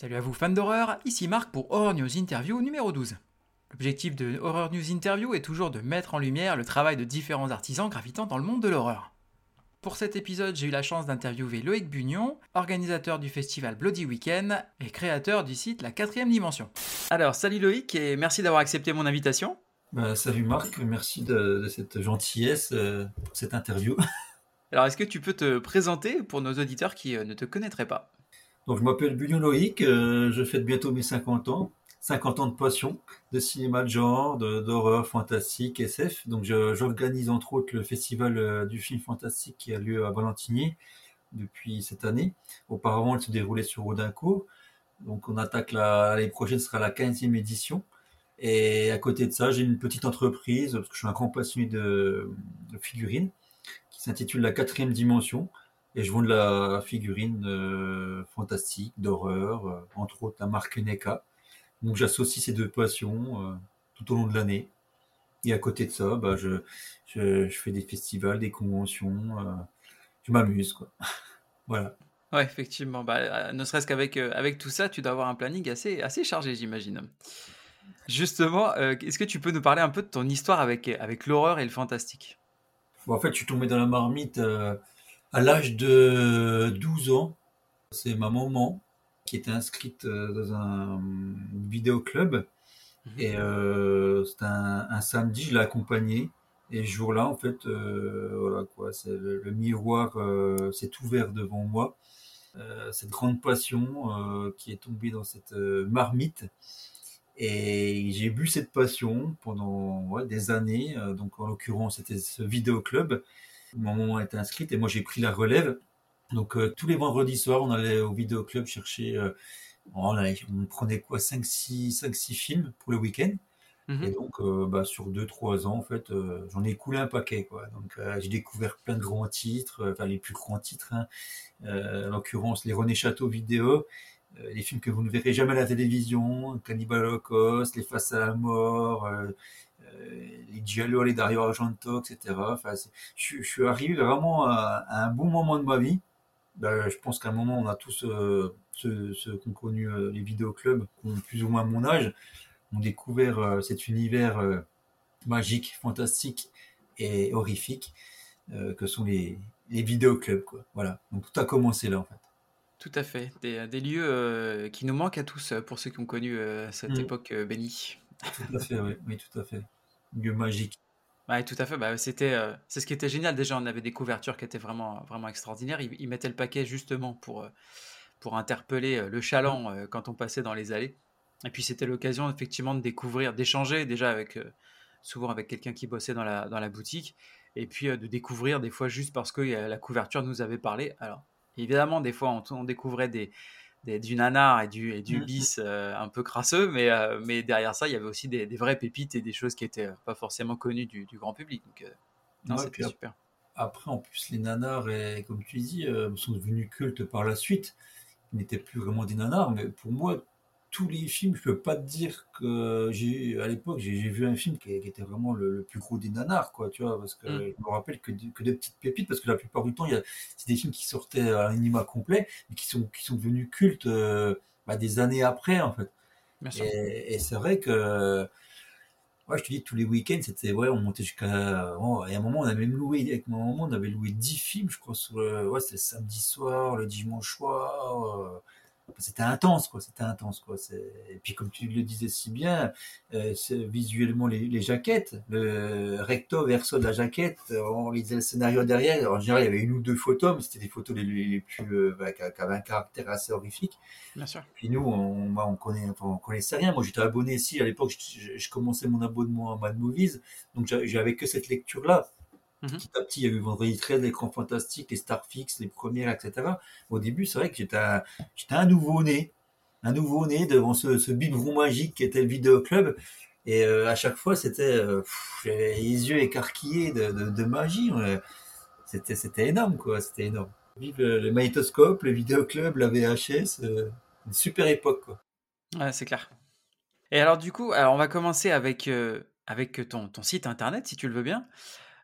Salut à vous fans d'horreur, ici Marc pour Horror News Interview numéro 12. L'objectif de Horror News Interview est toujours de mettre en lumière le travail de différents artisans gravitant dans le monde de l'horreur. Pour cet épisode, j'ai eu la chance d'interviewer Loïc Bugnon, organisateur du festival Bloody Weekend et créateur du site La Quatrième Dimension. Alors, salut Loïc et merci d'avoir accepté mon invitation. Bah, salut Marc, merci de, de cette gentillesse euh, pour cette interview. Alors, est-ce que tu peux te présenter pour nos auditeurs qui euh, ne te connaîtraient pas? Donc, je m'appelle Bugnon Loïc, euh, je fête bientôt mes 50 ans. 50 ans de passion, de cinéma de genre, d'horreur, fantastique, SF. Donc, j'organise entre autres le festival euh, du film fantastique qui a lieu à Valentinier depuis cette année. Auparavant, il se déroulait sur Audincourt. Donc, on attaque la- l'année prochaine, sera la 15e édition. Et à côté de ça, j'ai une petite entreprise, parce que je suis un grand passionné de figurines, qui s'intitule La Quatrième Dimension. Et je vends de la figurine euh, fantastique, d'horreur, euh, entre autres la marque NECA. Donc j'associe ces deux passions euh, tout au long de l'année. Et à côté de ça, bah, je, je, je fais des festivals, des conventions, je m'amuse. quoi. voilà. Ouais, effectivement. Bah, ne serait-ce qu'avec avec tout ça, tu dois avoir un planning assez, assez chargé, j'imagine. Justement, euh, est-ce que tu peux nous parler un peu de ton histoire avec, avec l'horreur et le fantastique? Bon, en fait, je suis tombé dans la marmite euh, à l'âge de 12 ans. C'est ma maman qui était inscrite euh, dans un vidéoclub. Et euh, c'était un, un samedi, je l'ai accompagné. Et ce jour-là, en fait, euh, voilà quoi, c'est le, le miroir euh, s'est ouvert devant moi. Euh, cette grande passion qui est tombée dans cette marmite. Et j'ai bu cette passion pendant ouais, des années. Donc, en l'occurrence, c'était ce vidéoclub. Ma maman était inscrite et moi, j'ai pris la relève. Donc, euh, tous les vendredis soirs, on allait au vidéoclub chercher. euh, on, allait- on prenait quoi 5-6 5-6 films pour le week-end. Mhm. Et donc, euh, bah, sur 2-3 ans, en fait, j'en ai coulé un paquet. Quoi. Donc, j'ai découvert plein de grands titres, enfin les plus grands titres. Hein. En l'occurrence, les René Château vidéo, les films que vous ne verrez jamais à la télévision, Cannibal Holocaust, Les Faces à la mort, les Giallo, les Dario Argento, etc. Enfin, je, suis- je suis arrivé vraiment à, à un bon moment de ma vie. Ben, je pense qu'à un moment, on a tous, euh, ceux, ceux qui ont connu euh, les vidéoclubs, qui ont plus ou moins mon âge, ont découvert euh, cet univers euh, magique, fantastique et horrifique euh, que sont les, les vidéoclubs. Quoi. Voilà. Donc tout a commencé là en fait. Tout à fait. Des, des lieux euh, qui nous manquent à tous euh, pour ceux qui ont connu euh, cette Mm. époque euh, bénie. Tout à fait, oui, oui, tout à fait. Lieu magique. Ouais, tout à fait. Bah, c'était, euh, c'est ce qui était génial. Déjà, on avait des couvertures qui étaient vraiment, vraiment extraordinaires. Ils, mettaient le paquet justement pour, euh, pour interpeller euh, le chaland quand on passait dans les allées. Et puis, c'était l'occasion effectivement de découvrir, d'échanger déjà avec, souvent avec quelqu'un qui bossait dans la, dans la boutique. Et puis, de découvrir des fois juste parce que la couverture nous avait parlé. Alors, évidemment, des fois, on découvrait des, des- du nanar et du, et du Mhm. bis euh, un peu crasseux, mais, euh, mais derrière ça, il y avait aussi des, des vraies pépites et des choses qui étaient euh, pas forcément connues du, du grand public. Donc, euh, non, Ouais, c'était super. Après, en plus, les nanars, et, comme tu dis, sont devenus cultes par la suite. Ils n'étaient plus vraiment des nanars, mais pour moi, tous les films, je peux pas te dire que j'ai, à l'époque, j'ai vu un film qui, qui était vraiment le, le plus gros des nanars, quoi, tu vois, parce que Mm. je me rappelle que, de- que des petites pépites, parce que la plupart du temps, il y a, c'est des films qui sortaient à l'anima complet, mais qui sont, qui sont devenus cultes euh, bah, des années après, en fait. Et, et c'est vrai que, ouais, je te dis, tous les week-ends, c'était, ouais, on montait jusqu'à, oh, et à un moment, on avait même loué, avec ma maman, on avait loué 10 films, je crois, sur le, ouais, c'était le samedi soir, le dimanche soir, euh, c'était intense, quoi, c'était intense, quoi. Et puis, comme tu le disais si bien, euh, visuellement les, les jaquettes, le recto verso de la jaquette, on lisait le scénario derrière. En général, il y avait une ou deux photos, mais c'était des photos les, plus, euh, bah, qui avaient un caractère assez horrifique. Bien sûr. Puis nous, on, moi, on connaît, enfin, on connaissait rien. Moi, j'étais abonné ici à l'époque. Je, je- je commençais mon abonnement à Mad Movies, donc j'a- j'avais que cette lecture-là. Mhm. Petit à petit, il y a eu Vendredi 13, l'écran fantastique, les Starfix, les premières, etc. Au début, c'est vrai que j'étais un, nouveau-né, un nouveau-né devant ce, ce biberon magique qui était le vidéoclub. Et euh, à chaque fois, c'était, euh, les yeux écarquillés de, de, de magie. Ouais. C'était, c'était énorme, quoi. C'était énorme. Vive le, magnétoscope, le vidéoclub, la VHS. euh, une super époque, quoi. Ouais, c'est clair. Et alors, du coup, alors on va commencer avec, euh, avec ton, ton site internet, si tu le veux bien.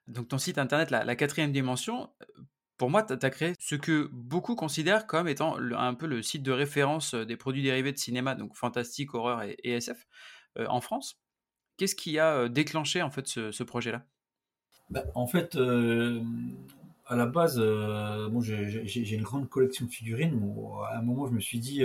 Donc, ton site internet, la, quatrième dimension, euh, pour moi, tu as, créé ce que beaucoup considèrent comme étant un peu le site de référence des produits dérivés de cinéma, donc fantastique, horreur et, SF, en France. Qu'est-ce qui a déclenché en fait ce, projet-là? Bah, En fait, à la base, bon, j'ai une grande collection de figurines. à un moment, je me suis dit,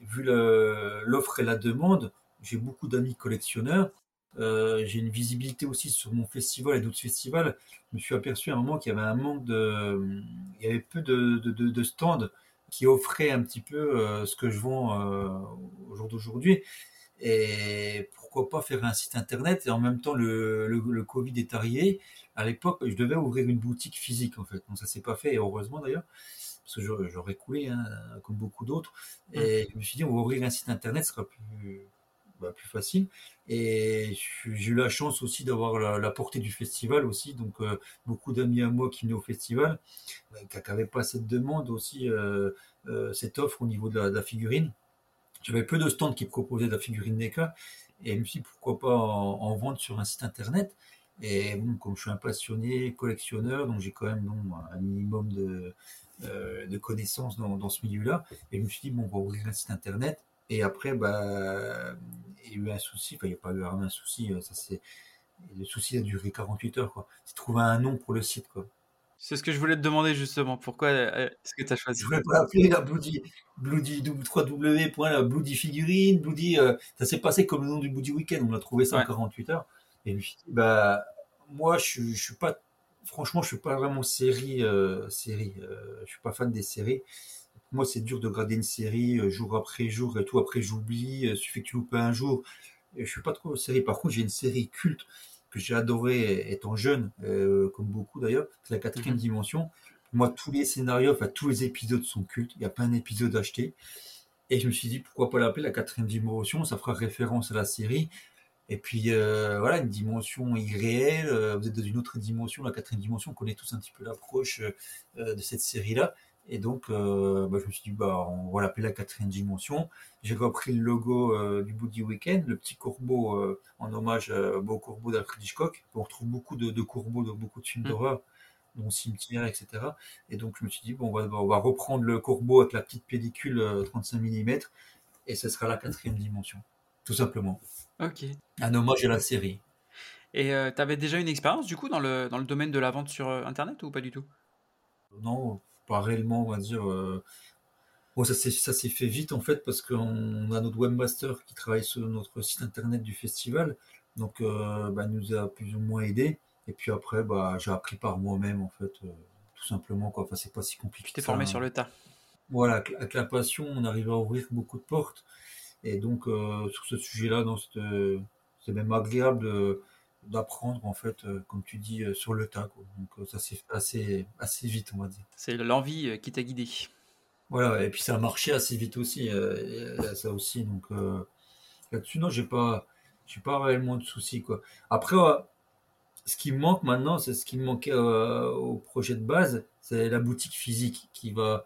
vu l'offre et la demande, j'ai beaucoup d'amis collectionneurs. Euh, j'ai une visibilité aussi sur mon festival et d'autres festivals. Je me suis aperçu à un moment qu'il y avait un manque de, il y avait peu de, de, de stands qui offraient un petit peu euh, ce que je vends euh, au jour d'aujourd'hui. Et pourquoi pas faire un site internet? Et en même temps, le, le, Covid est arrivé. À l'époque, je devais ouvrir une boutique physique en fait. Donc ça s'est pas fait, et heureusement d'ailleurs parce que j'aurais coulé, hein, comme beaucoup d'autres. Et mmh. je me suis dit, on va ouvrir un site internet, ce sera plus, bah, plus facile. Et j'ai eu la chance aussi d'avoir la, portée du festival aussi. Donc, euh, beaucoup d'amis à moi qui venaient au festival, bah, qui n'avaient pas cette demande aussi, euh, euh, cette offre au niveau de la, figurine. J'avais peu de stands qui proposaient de la figurine NECA. Et je me suis dit, pourquoi pas en, vendre sur un site internet. Et bon, comme je suis un passionné collectionneur, donc j'ai quand même un minimum de, de connaissances dans, dans ce milieu-là. Et je me suis dit, bon, on va ouvrir un site internet et après, bah, il y a eu un souci, enfin, il n'y a pas eu un souci, euh, ça c'est, le souci a duré 48 heures, quoi. C'est trouver un nom pour le site, quoi. C'est ce que je voulais te demander justement. Pourquoi euh, est-ce que tu as choisi Je voulais pas appeler la Bloody, Bloody 3W. Bloody figurine, Bloody. Euh, ça s'est passé comme le nom du Bloody Weekend. On a trouvé ça en 48 heures. Et bah, moi, je, je suis pas. Franchement, je suis pas vraiment série. série. je suis pas fan des séries moi, c'est dur de garder une série euh, jour après jour et tout. Après, j'oublie. Il suffit que tu loupes un jour. Je suis pas trop série. Par contre, j'ai une série culte que j'ai adoré étant jeune, euh, comme beaucoup d'ailleurs. C'est la quatrième mhm. dimension. Moi, tous les scénarios, enfin tous les épisodes sont cultes. Il y a plein d'épisodes achetés. Et je me suis dit, pourquoi pas l'appeler la quatrième dimension? Ça fera référence à la série. Et puis euh, voilà, une dimension irréelle. vous êtes dans une autre dimension, la quatrième dimension. On connaît tous un petit peu l'approche de cette série-là. Et donc, euh, bah, je me suis dit, bah, on va l'appeler la quatrième dimension. J'ai repris le logo euh, du Boogie Weekend, le petit corbeau euh, en hommage au corbeau d'Alfred Hitchcock. On retrouve beaucoup de, de corbeaux dans beaucoup de films mmh. d'horreur, dont Cimetière, etc. Et donc, je me suis dit, bon, on va, on va reprendre le corbeau avec la petite pellicule 35 mm, et ce sera la quatrième dimension, tout simplement. Ok. Un hommage à la série. Et tu avais déjà une expérience, du coup, dans le, dans le domaine de la vente sur Internet ou pas du tout? Non, pas réellement, on va dire. Euh, bon, ça s'est fait vite en fait parce qu'on a notre webmaster qui travaille sur notre site internet du festival, donc euh, bah, nous a plus ou moins aidé. Et puis après, bah, j'ai appris par moi-même en fait, euh, tout simplement quoi. Enfin, c'est pas si compliqué. Tu t'es formé sur le tas. Voilà, avec la passion, on arrive à ouvrir beaucoup de portes. Et donc sur ce sujet-là, c'est même agréable d'apprendre en fait, euh, comme tu dis, euh, sur le tas. Donc euh, ça s'est fait assez, assez vite, on va dire. C'est l'envie qui t'a guidé. Voilà, et puis ça a marché assez vite aussi, ça aussi. Donc là-dessus, non, j'ai pas, j'ai pas réellement de soucis quoi. Après, ce qui me manque maintenant, c'est ce qui me manquait au projet de base, c'est la boutique physique qui va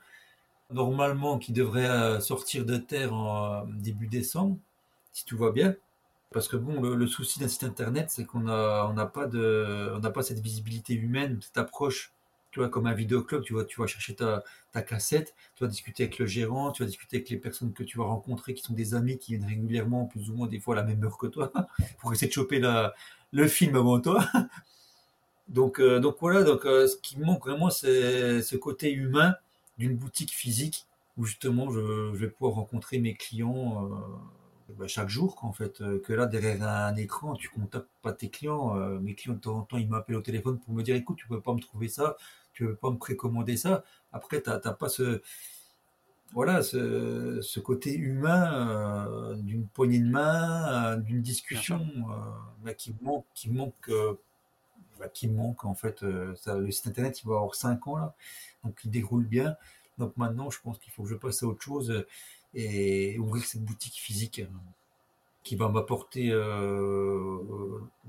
normalement, qui devrait sortir de terre en début décembre, si tout va bien. Parce que bon, le, souci d'un site internet, c'est qu'on a, on n'a pas de, on n'a pas cette visibilité humaine, cette approche. Tu vois, comme un vidéoclub, tu vois, tu vas chercher ta, ta cassette, tu vas discuter avec le gérant, tu vas discuter avec les personnes que tu vas rencontrer, qui sont des amis, qui viennent régulièrement, plus ou moins des fois à la même heure que toi, pour essayer de choper la, le film avant toi. Donc, euh, donc voilà, donc euh, ce qui me manque vraiment, c'est ce côté humain d'une boutique physique où justement je, je, vais pouvoir rencontrer mes clients. Euh, bah, chaque jour, en fait, euh, que là, derrière un écran, tu contactes pas tes clients. Euh, mes clients, de temps en temps, ils m'appellent au téléphone pour me dire, écoute, tu peux pas me trouver ça, tu peux pas me précommander ça. Après, tu n'as pas ce, voilà, ce, côté humain euh, d'une poignée de main, d'une discussion bah, qui manque, qui manque, bah, qui manque en fait. Ça, le site internet, il va avoir 5 ans là, donc il déroule bien. Donc maintenant, je pense qu'il faut que je passe à autre chose et ouvrir cette boutique physique euh, qui va m'apporter euh,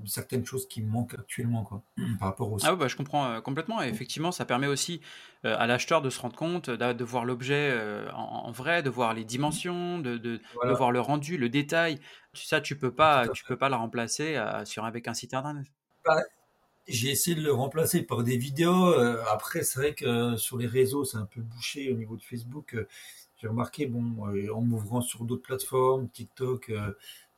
certaines choses qui me manquent actuellement quoi, par rapport au Ah bah, je comprends euh, complètement. Et effectivement, ça permet aussi à l'acheteur de se rendre compte, de, voir l'objet en, vrai, de voir les dimensions, de, de, voir le rendu, le détail. Ça, tu peux pas, tu peux pas le remplacer sur avec un site internet. Bah, J'ai essayé de le remplacer par des vidéos. Euh, après, c'est vrai que sur les réseaux, c'est un peu bouché au niveau de Facebook. Euh, j'ai remarqué, bon, en m'ouvrant sur d'autres plateformes, TikTok,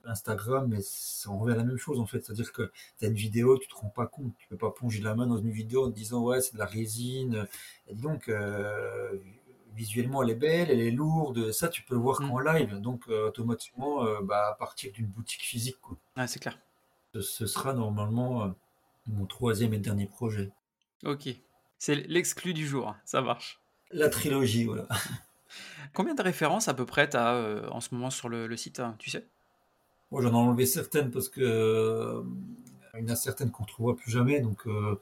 Instagram, mais on revient à la même chose en fait. C'est-à-dire que tu as une vidéo, tu te rends pas compte. Tu peux pas plonger la main dans une vidéo en te disant ouais, c'est de la résine. Et donc, visuellement, elle est belle, elle est lourde. Ça, tu peux le voir mm. qu'en live. Donc, automatiquement, bah, à partir d'une boutique physique. Quoi. Ah, c'est clair. Ce sera normalement mon troisième et dernier projet. Ok. C'est l'exclu du jour, ça marche. La trilogie, voilà. Combien de références à peu près tu as euh, en ce moment sur le, site, hein, tu sais? Moi, j'en ai enlevé certaines parce que euh, il y en a certaines qu'on ne trouvera plus jamais. Donc, euh,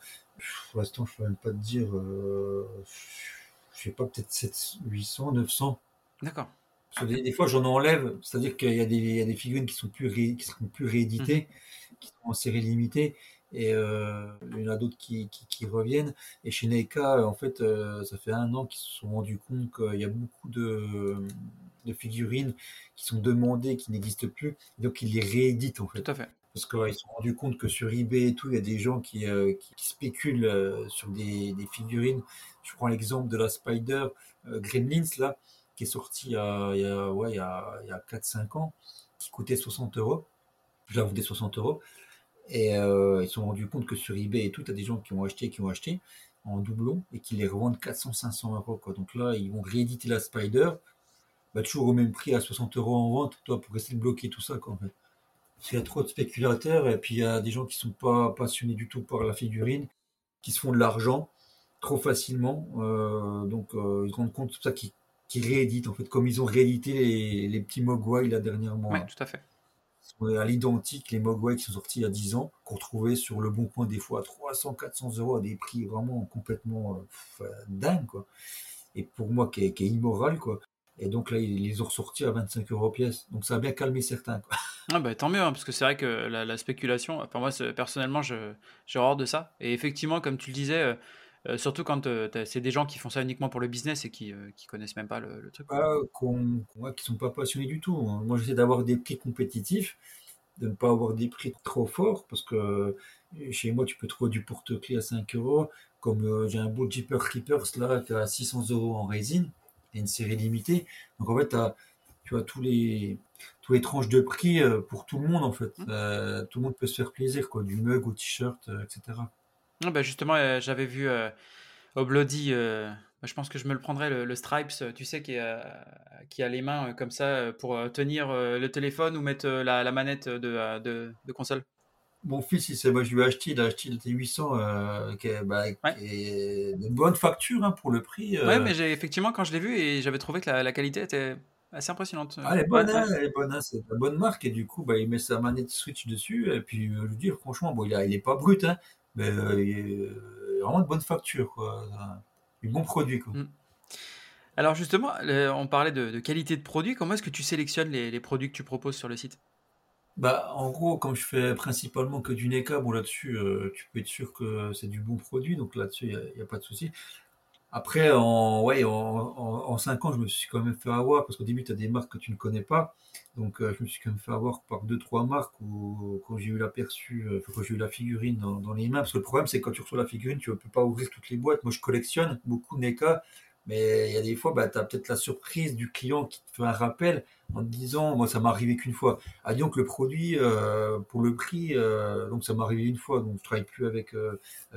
pour l'instant, je ne peux même pas te dire. je sais pas, peut-être 800, 900. D'accord. Des, fois, j'en enlève, c'est-à-dire qu'il y, a des figurines qui sont plus qui plus rééditées, mmh. qui sont en série limitée, et euh, il y en a d'autres qui, qui, reviennent. Et chez Neika, en fait, euh, ça fait un an qu'ils se sont rendus compte qu'il y a beaucoup de, de, figurines qui sont demandées, qui n'existent plus, donc ils les rééditent en fait. Tout à fait. Parce qu'ils se sont rendus compte que sur eBay et tout, il y a des gens qui, euh, qui, spéculent sur des, des, figurines. Je prends l'exemple de la Spider Gremlins, là, qui est sortie il y a, il y a, ouais, il y a, il y a 4-5 ans, qui coûtait 60 euros. La des 60 euros. Et euh, ils se sont rendus compte que sur eBay et tout, tu as des gens qui ont acheté, qui ont acheté en doublon et qui les revendent 400-500 euros. Quoi. Donc là, ils vont rééditer la Spider, bah, toujours au même prix à 60 euros en vente, toi, pour essayer de bloquer tout ça. Quoi, en fait. Il y a trop de spéculateurs et puis il y a des gens qui sont pas passionnés du tout par la figurine, qui se font de l'argent trop facilement. Euh, donc euh, ils se rendent compte de ça qui rééditent en fait, comme ils ont réédité les, les petits Mogwai là dernièrement. Oui, tout à fait à l'identique les Mogwai qui sont sortis il y a 10 ans, qu'on trouvait sur le bon coin des fois à 300, 400 euros à des prix vraiment complètement euh, dingues, quoi. Et pour moi, qui est, immoral, quoi. Et donc là, ils les ont ressortis à 25 euros pièce. Donc ça a bien calmé certains. Quoi. Ah bah, tant mieux, hein, parce que c'est vrai que la, spéculation, enfin moi personnellement, j'ai horreur de ça. Et effectivement, comme tu le disais, euh, surtout quand euh, c'est des gens qui font ça uniquement pour le business et qui, euh, qui connaissent même pas le, truc. Ah, qui sont pas passionnés du tout. Hein. Moi, j'essaie d'avoir des prix compétitifs, de ne pas avoir des prix trop forts, parce que chez moi, tu peux trouver du porte-clés à 5 euros. Comme j'ai un beau Jeeper Creepers là, qui à 600 euros en résine, et une série limitée. Donc en fait, tu as tous les, tous les tranches de prix pour tout le monde en fait. Mmh. tout le monde peut se faire plaisir, quoi, du mug au t-shirt, etc. Ah bah, justement, euh, j'avais vu euh, euh, bah, je pense que je me le prendrais, le, Stripes, tu sais, qui, qui a les mains comme ça pour tenir le téléphone ou mettre la, manette de, de, console. Mon fils, il sait, moi je lui ai acheté, il a acheté le T800 qui, est, bah, de bonne facture hein, pour le prix. Ouais, mais j'ai, effectivement, quand je l'ai vu, et j'avais trouvé que la, qualité était assez impressionnante. Ah, elle est bonne, hein, elle est bonne, hein, c'est la bonne marque, et du coup, bah, il met sa manette Switch dessus, et puis je lui dis, franchement, bon, il, a, il est pas brut, hein, mais euh, il est vraiment de bonne facture, quoi. Un bon produit, quoi. Mm. Alors justement, on parlait de, qualité de produit. Comment est-ce que tu sélectionnes les, produits que tu proposes sur le site? Bah, en gros, comme je fais principalement que du NECA, bon là-dessus, euh, tu peux être sûr que c'est du bon produit, donc là-dessus, il n'y a, pas de souci. Après, en, ouais, en, en, 5 ans, je me suis quand même fait avoir, parce qu'au début, tu as des marques que tu ne connais pas. Donc, euh, je me suis quand même fait avoir par deux, trois marques où, quand j'ai eu l'aperçu, euh, quand j'ai eu la figurine dans, les mains, parce que le problème, c'est que quand tu reçois la figurine, tu ne peux pas ouvrir toutes les boîtes. Moi, je collectionne beaucoup NECA, mais il y a des fois, bah, tu as peut-être la surprise du client qui te fait un rappel en te disant, moi, ça m'est arrivé qu'une fois. Ah, donc, le produit, euh, pour le prix, donc ça m'est arrivé une fois, donc je travaille plus avec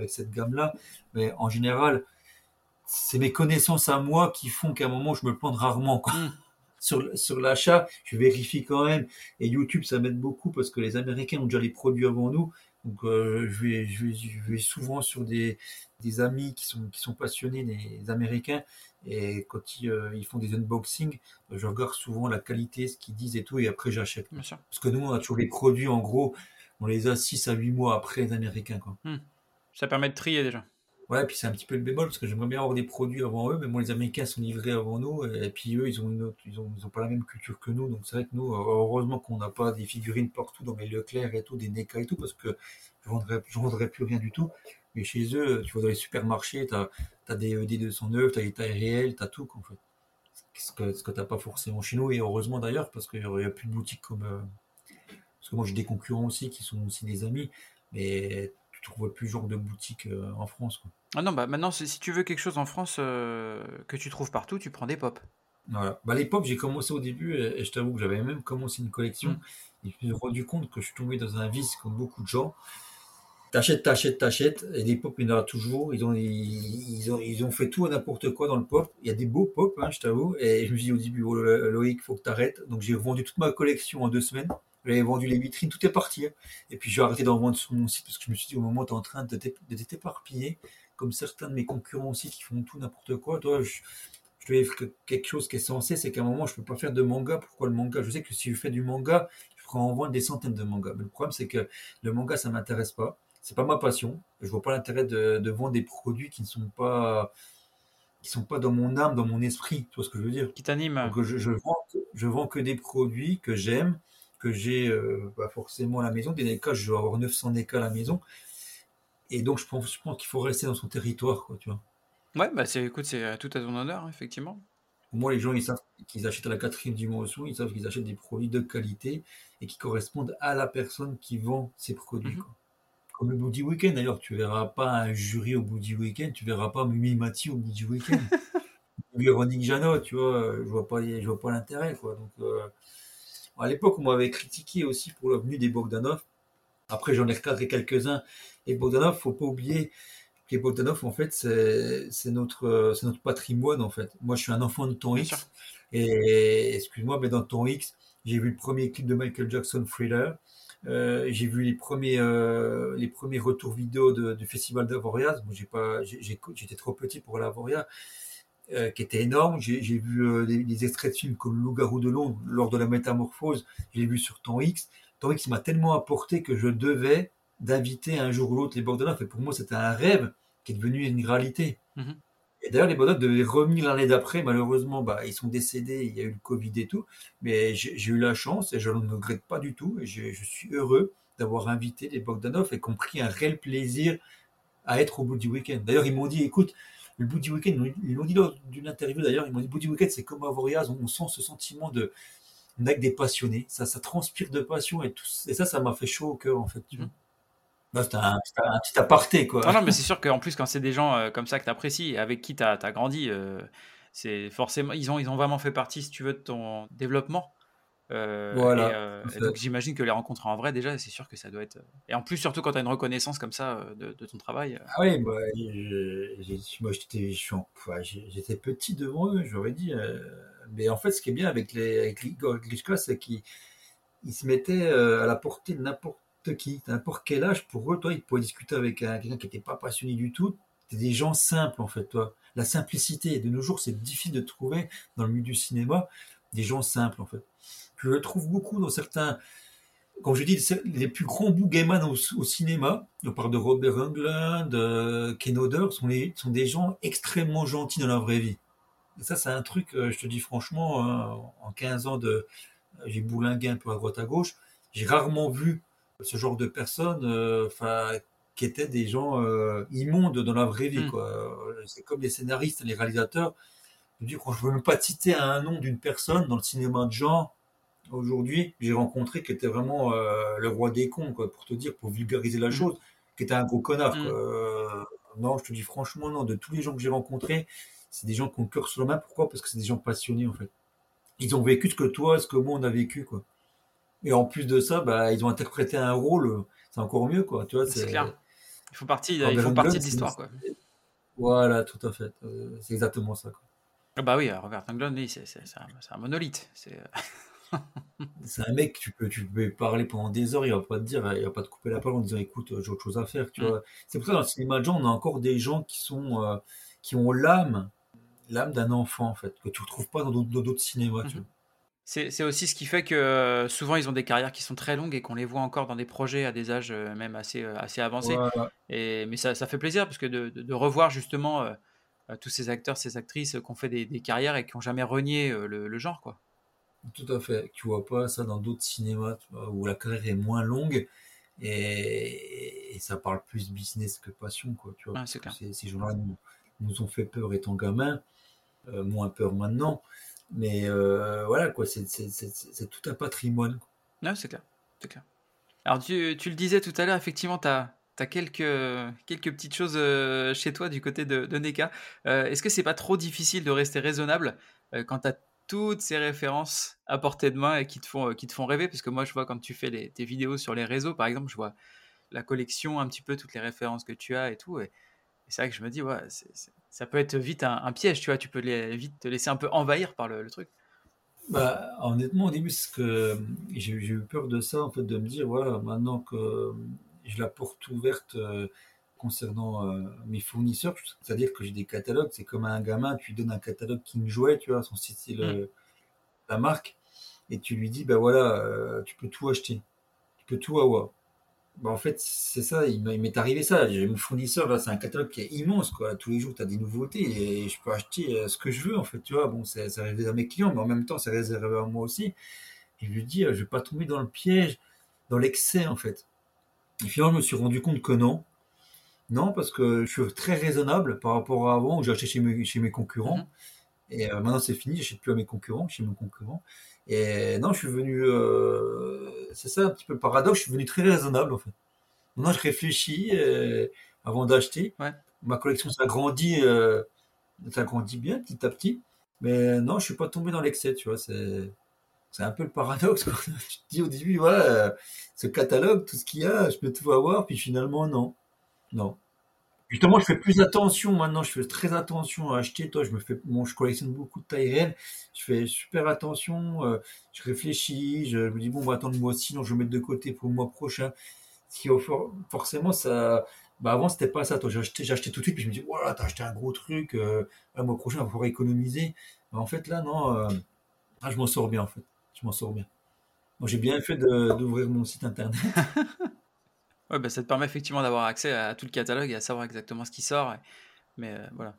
cette gamme-là. Mais en général, c'est mes connaissances à moi qui font qu'à un moment, je me plante rarement. Quoi. Hmm. Sur, sur l'achat, je vérifie quand même. Et YouTube, ça m'aide beaucoup parce que les Américains ont déjà les produits avant nous. Donc, euh, je, vais, je, vais, je, vais, souvent sur des, des amis qui sont, qui sont passionnés, des Américains. Et quand ils, euh, ils font des unboxings, je regarde souvent la qualité, ce qu'ils disent et tout. Et après, j'achète. Parce que nous, on a toujours les produits, en gros, on les a 6 à 8 mois après les Américains. Quoi. Hmm. Ça permet de trier déjà. Ouais, puis c'est un petit peu le bémol parce que j'aimerais bien avoir des produits avant eux, mais moi les Américains sont livrés avant nous et puis eux ils ont une autre, ils ont, ils ont pas la même culture que nous, donc c'est vrai que nous heureusement qu'on n'a pas des figurines partout dans les Leclerc et tout, des NECA et tout parce que je vendrais, je vendrais plus rien du tout. Mais chez eux, tu vois dans les supermarchés, tu as, des ED 209, tu as des tailles réelles, tu as tout en fait. Ce que, ce que tu n'as pas forcément chez nous et heureusement d'ailleurs parce qu'il n'y a plus de boutiques comme. Euh, parce que moi j'ai des concurrents aussi qui sont aussi des amis, mais trouves plus genre de boutique euh, en France. Quoi. Ah non, bah maintenant, si tu veux quelque chose en France euh, que tu trouves partout, tu prends des pop. Voilà. Bah, les pop, j'ai commencé au début et, je t'avoue que j'avais même commencé une collection. Mm. Et je me suis rendu compte que je suis tombé dans un vice comme beaucoup de gens. T'achètes, t'achètes, t'achètes, et les pop, il y en a toujours. Ils ont, ils, ont, ils ont fait tout à n'importe quoi dans le pop. Il y a des beaux pop, hein, je t'avoue. Et je me suis dit au début, oh, Loïc, faut que t'arrêtes. Donc j'ai vendu toute ma collection en deux semaines. J'avais vendu les vitrines, tout est parti. Hein. Et puis j'ai arrêté d'en vendre sur mon site parce que je me suis dit au moment tu es en train de t'éparpiller, comme certains de mes concurrents aussi qui font tout n'importe quoi, toi, je, je te dire quelque chose qui est censé, c'est qu'à un moment, je ne peux pas faire de manga. Pourquoi le manga? Je sais que si je fais du manga, je pourrais en vendre des centaines de mangas. Mais le problème, c'est que le manga, ça ne m'intéresse pas. C'est pas ma passion. Je vois pas l'intérêt de, vendre des produits qui ne sont pas qui sont pas dans mon âme, dans mon esprit. Tu vois ce que je veux dire? Qui t'anime. Je, je, vends, je vends que des produits que j'aime, que j'ai euh, pas forcément à la maison. Des NECA, je vais avoir 900 NECA à la maison. Et donc, je pense, je pense qu'il faut rester dans son territoire, quoi, tu vois. Ouais, bah c'est, écoute, c'est tout à ton honneur, effectivement. Moi, les gens, ils savent qu'ils achètent à la quatrième dimension, ils savent qu'ils achètent des produits de qualité et qui correspondent à la personne qui vend ces produits. Mhm. Comme le Booty Weekend, d'ailleurs, tu verras pas un jury au Booty Weekend, tu verras pas Mimi Mati au Booty Weekend. Véronique Janot, tu vois, je vois pas, je vois pas l'intérêt, quoi. Donc, euh, à l'époque, on m'avait critiqué aussi pour la venue des Bogdanov. Après, j'en ai recadré quelques-uns. Et Bogdanov, faut pas oublier que les Bogdanov, en fait, c'est notre, notre patrimoine, en fait. Moi, je suis un enfant de ton X. Et excuse-moi, mais dans ton X, j'ai vu le premier clip de Michael Jackson, Thriller. Euh, j'ai vu les premiers, euh, les premiers retours vidéo du festival d'Avoria. Moi, j'ai pas, j'étais trop petit pour l'Avoria. Euh, qui était énorme. J'ai vu euh, des, extraits de films comme Loup-garou de Londres lors de la métamorphose. Je l'ai vu sur Temps X. Temps X m'a tellement apporté que je devais d'inviter un jour ou l'autre les Bogdanov. Et pour moi, c'était un rêve qui est devenu une réalité. Mhm. Et d'ailleurs, les Bogdanov devaient revenir l'année d'après. Malheureusement, bah, ils sont décédés. Il y a eu le Covid et tout. Mais j'ai eu la chance et je ne regrette pas du tout. Et je suis heureux d'avoir invité les Bogdanov et qu'on pris un réel plaisir à être au bout du week-end. D'ailleurs, ils m'ont dit, écoute, le bout du week-end, ils l'ont dit lors d'une interview d'ailleurs, ils m'ont dit, le bout c'est comme à Voriaz, on sent ce sentiment de, avec des passionnés, ça, ça transpire de passion et tout, et ça, ça m'a fait chaud au cœur, en fait. Tu bah, C'était un, petit aparté, quoi. Ah non, mais c'est sûr qu'en plus, quand c'est des gens euh, comme ça que tu apprécies, avec qui tu as, grandi, euh, c'est forcément, ils ont, ils ont vraiment fait partie, si tu veux, de ton développement. Euh, voilà. Euh, donc j'imagine que les rencontres en vrai, déjà, c'est sûr que ça doit être. Et en plus, surtout quand tu as une reconnaissance comme ça euh, de, ton travail. Ah oui, bah, moi j'étais petit devant eux, j'aurais dit. mais en fait, ce qui est bien avec les avec c'est qu'ils se mettaient à la portée de n'importe qui, n'importe quel âge. Pour eux, toi, ils pouvaient discuter avec quelqu'un qui n'était pas passionné du tout. C'était des gens simples, en fait, toi. La simplicité. De nos jours, c'est difficile de trouver dans le milieu du cinéma des gens simples, en fait. Je le trouve beaucoup dans certains. Comme je dis, les plus grands boogeyman au, au cinéma, on parle de Robert Englund, de Ken Oder, sont, les, sont des gens extrêmement gentils dans la vraie vie. Et ça, c'est un truc, euh, je te dis franchement, hein, en 15 ans de. J'ai boulingué un peu à droite à gauche. J'ai rarement vu ce genre de personnes euh, qui étaient des gens euh, immondes dans la vraie vie. Mm. C'est comme les scénaristes, les réalisateurs. Je ne veux même pas citer un nom d'une personne dans le cinéma de genre, aujourd'hui, j'ai rencontré qui était vraiment euh, le roi des cons, quoi, pour te dire, pour vulgariser la mm. chose, qui était un gros connard. Mm. Euh, non, je te dis franchement, non, de tous les gens que j'ai rencontrés, c'est des gens qui ont le cœur sur la main. Pourquoi? Parce que c'est des gens passionnés, en fait. Ils ont vécu ce que toi, ce que moi, on a vécu, quoi. Et en plus de ça, bah, ils ont interprété un rôle, c'est encore mieux, quoi. Tu vois, c'est clair. Il faut partie, il faut partie de l'histoire, quoi. Voilà, tout à fait. Euh, c'est exactement ça, quoi. Ah bah oui, Robert Englund, oui, c'est un, un, monolithe. C'est c'est un mec, tu peux, tu peux parler pendant des heures, il va pas te dire, il va pas te couper la parole en disant écoute, j'ai autre chose à faire, tu mm. vois. C'est pour ça dans le cinéma de genre, on a encore des gens qui sont, euh, qui ont l'âme, l'âme d'un enfant en fait, que tu retrouves pas dans d'autres cinémas, tu mm-hmm. vois. C'est aussi ce qui fait que euh, souvent ils ont des carrières qui sont très longues et qu'on les voit encore dans des projets à des âges euh, même assez, assez avancés. Et, mais ça, ça, fait plaisir parce que de, de, revoir justement tous ces acteurs, ces actrices qui ont fait des, des carrières et qui n'ont jamais renié le, le, genre. quoi. Tout à fait. Tu vois pas ça dans d'autres cinémas où la carrière est moins longue et, ça parle plus business que passion. Quoi, tu vois, Ces gens-là nous, ont fait peur étant gamins, euh, moins peur maintenant. Mais euh, voilà, quoi, c'est, tout un patrimoine. Non, c'est clair. C'est clair. Alors, tu, tu, le disais tout à l'heure, effectivement, tu as, as quelques, quelques petites choses chez toi du côté de, de NECA. Est-ce que c'est pas trop difficile de rester raisonnable quand tu as toutes ces références à portée de main et qui te font, qui te font rêver Parce que moi, je vois quand tu fais tes vidéos sur les réseaux, par exemple, je vois la collection, un petit peu toutes les références que tu as et tout. Et, c'est vrai que je me dis, ouais, ça peut être vite un, piège, tu vois, tu peux vite te laisser un peu envahir par le, truc. Bah, honnêtement, au début, que j'ai eu peur de ça, en fait, de me dire, voilà, maintenant que j'ai la porte ouverte euh, concernant euh, mes fournisseurs, c'est-à-dire que j'ai des catalogues, c'est comme un gamin, tu lui donnes un catalogue qui me jouait, tu vois, son site, c'est mm. la marque, et tu lui dis, ben voilà, euh, tu peux tout acheter, tu peux tout avoir. Bah, en fait, c'est ça, il m'est arrivé ça. J'ai mon fournisseur, là, c'est un catalogue qui est immense, quoi. Tous les jours, tu as des nouveautés et je peux acheter euh, ce que je veux, en fait, tu vois. Bon, c'est réservé à mes clients, mais en même temps, c'est réservé à moi aussi. Et je lui dis, je vais pas tomber dans le piège, dans l'excès, en fait. Et finalement, je me suis rendu compte que non. Non, parce que je suis très raisonnable par rapport à avant où j'achetais chez mes, chez mes concurrents. Mm-hmm. Et euh, maintenant, c'est fini, j'achète plus à mes concurrents, chez mon concurrent. Et non, je suis venu, euh, c'est ça un petit peu le paradoxe, je suis venu très raisonnable en fait. Maintenant, je réfléchis euh, avant d'acheter. Ma collection s'agrandit, euh, s'agrandit bien petit à petit. Mais non, je suis pas tombé dans l'excès, tu vois. C'est, c'est un peu le paradoxe. Quoi. te dis au début, ouais, euh, ce catalogue, tout ce qu'il y a, je peux tout avoir, puis finalement, non. Non. Justement, je fais plus attention maintenant, je fais très attention à acheter. Toi, je me fais, bon, je collectionne beaucoup de taille réelle. Je fais super attention, euh, je réfléchis, je me dis, bon, va attendre le mois sinon je vais mettre de côté pour le mois prochain. qui forcément, ça, bah avant, c'était pas ça. Toi, j'ai acheté, tout de suite, puis je me dis, voilà, t'as acheté un gros truc, euh, le mois prochain, on va pouvoir économiser. en fait, là, non, euh, je m'en sors bien, en fait. Je m'en sors bien. Moi, j'ai bien fait d'ouvrir mon site internet. Ouais, bah, ça te permet effectivement d'avoir accès à tout le catalogue et à savoir exactement ce qui sort. Mais euh, voilà,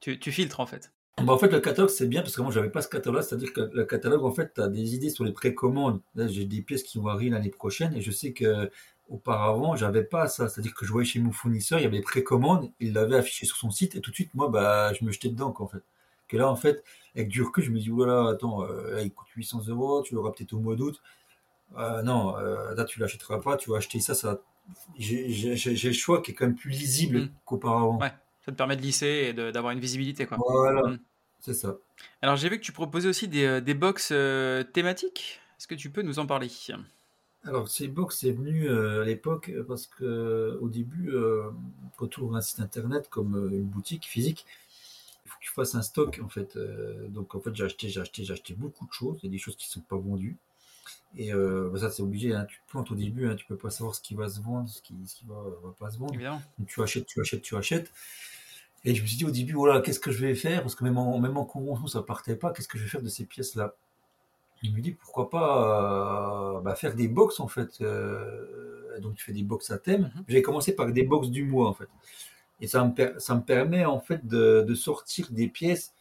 tu, tu, filtres en fait. Bah, en fait, le catalogue, c'est bien parce que moi, j'avais pas ce catalogue. C'est-à-dire que le catalogue, en fait, tu as des idées sur les précommandes. Là, j'ai des pièces qui vont arriver l'année prochaine et je sais que auparavant, j'avais pas ça. C'est-à-dire que je voyais chez mon fournisseur, il y avait des précommandes, il l'avait affiché sur son site et tout de suite, moi, bah, je me jetais dedans, quoi, en fait. Que là, en fait, avec du recul, je me dis, voilà, attends, euh, il coûte 800 euros, tu l'auras peut-être au mois d'août. Euh, non, là, tu l'achèteras pas, tu vas acheter ça, ça j'ai le choix qui est quand même plus lisible mm. qu'auparavant. Ouais, ça te permet de lisser et d'avoir une visibilité. Quoi. Voilà, mm. c'est ça. Alors j'ai vu que tu proposais aussi des, euh, des box euh, thématiques. Est-ce que tu peux nous en parler? Alors, ces box, c'est venu euh, à l'époque parce que au début, quand tu ouvres un site internet comme une boutique physique, il faut que tu fasses un stock en fait. donc en fait, j'ai acheté, j'ai acheté, j'ai acheté beaucoup de choses. Il y a des choses qui ne sont pas vendues. Et euh, bah, ça, c'est obligé. Hein. Tu te plantes au début, hein. tu peux pas savoir ce qui va se vendre, ce qui, ce qui va, va, pas se vendre. Donc, tu achètes, tu achètes, tu achètes. Et je me suis dit au début, voilà, qu'est-ce que je vais faire? Parce que même en, même en convention, ça partait pas. Qu'est-ce que je vais faire de ces pièces-là? Je me dis, pourquoi pas euh, bah, faire des box en fait. Euh, donc, tu fais des box à thème. Mm-hmm. J'ai commencé par des box du mois en fait. Et ça me, ça me permet en fait de, de sortir des pièces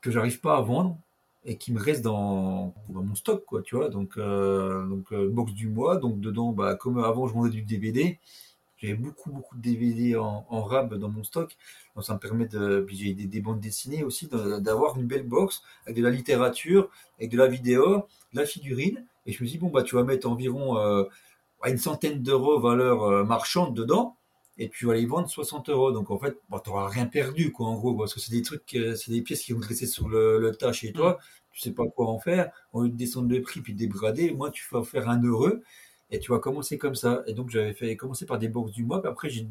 que j'arrive pas à vendre et qui me reste dans, mon stock, quoi, tu vois. Donc, euh, donc euh, box du mois, donc dedans, bah, comme avant, je vendais du DVD. J'avais beaucoup, beaucoup de DVD en, en rab dans mon stock. Donc, ça me permet de, j'ai des, des, bandes dessinées aussi, d'avoir une belle box avec de la littérature, avec de la vidéo, de la figurine. Et je me dis, bon, bah, tu vas mettre environ euh, une centaine d'euros valeur euh, marchande dedans et tu vas les vendre 60 euros. Donc en fait, bon, tu n'auras rien perdu, quoi, en gros, parce que c'est des trucs, c'est des pièces qui vont te rester sur le, le tas chez toi tu sais pas quoi en faire, au lieu de descendre le prix puis de dégrader, moi tu vas faire un heureux et tu vas commencer comme ça. Et donc j'avais fait commencer par des box du mois, puis après j'ai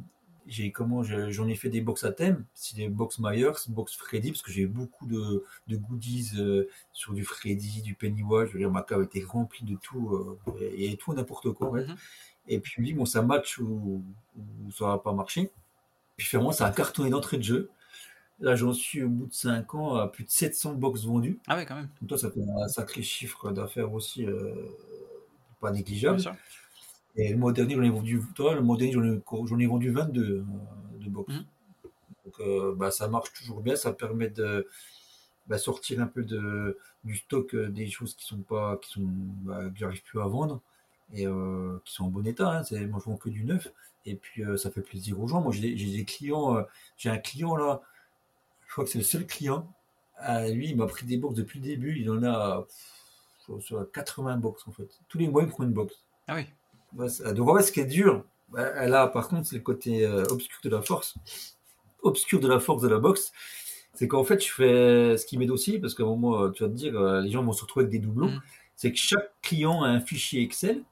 j'ai comment j'en ai fait des box à thème, c'est des box Myers, box Freddy, parce que j'ai beaucoup de, de goodies euh, sur du Freddy, du Pennywise. Je veux dire, ma cave était remplie de tout euh, et, tout n'importe quoi. Mm-hmm. Et puis bon, ça match ou, ou ça va pas marcher. Puis finalement, ça a cartonné d'entrée de jeu. Là, j'en suis au bout de 5 ans à plus de 700 box vendues. Ah ouais, quand même. Donc toi, ça fait un sacré chiffre d'affaires aussi, euh, pas négligeable. Et le mois dernier, j'en ai vendu, toi, le mois dernier, j'en ai, ai, vendu 22 euh, de box. Mmh. Donc euh, bah, ça marche toujours bien, ça permet de bah, sortir un peu de, du stock euh, des choses qui sont pas, qui sont, bah, que j'arrive plus à vendre et euh, qui sont en bon état. Hein. C'est, moi, je vends que du neuf. Et puis, ça fait plaisir aux gens. Moi, j'ai, j'ai des clients, j'ai un client là, je crois que c'est le seul client. Euh, lui, il m'a pris des box depuis le début. Il en a sur 80 box en fait. Tous les mois, il prend une box. Ah oui. donc en fait, ce qui est dur, là, par contre, c'est le côté euh, obscur de la force. Obscur de la force de la boxe. C'est qu'en fait, je fais ce qui m'aide aussi, parce qu'à un moment, euh, tu vas te dire, euh, les gens vont se retrouver avec des doublons. Mm. C'est que chaque client a un fichier Excel.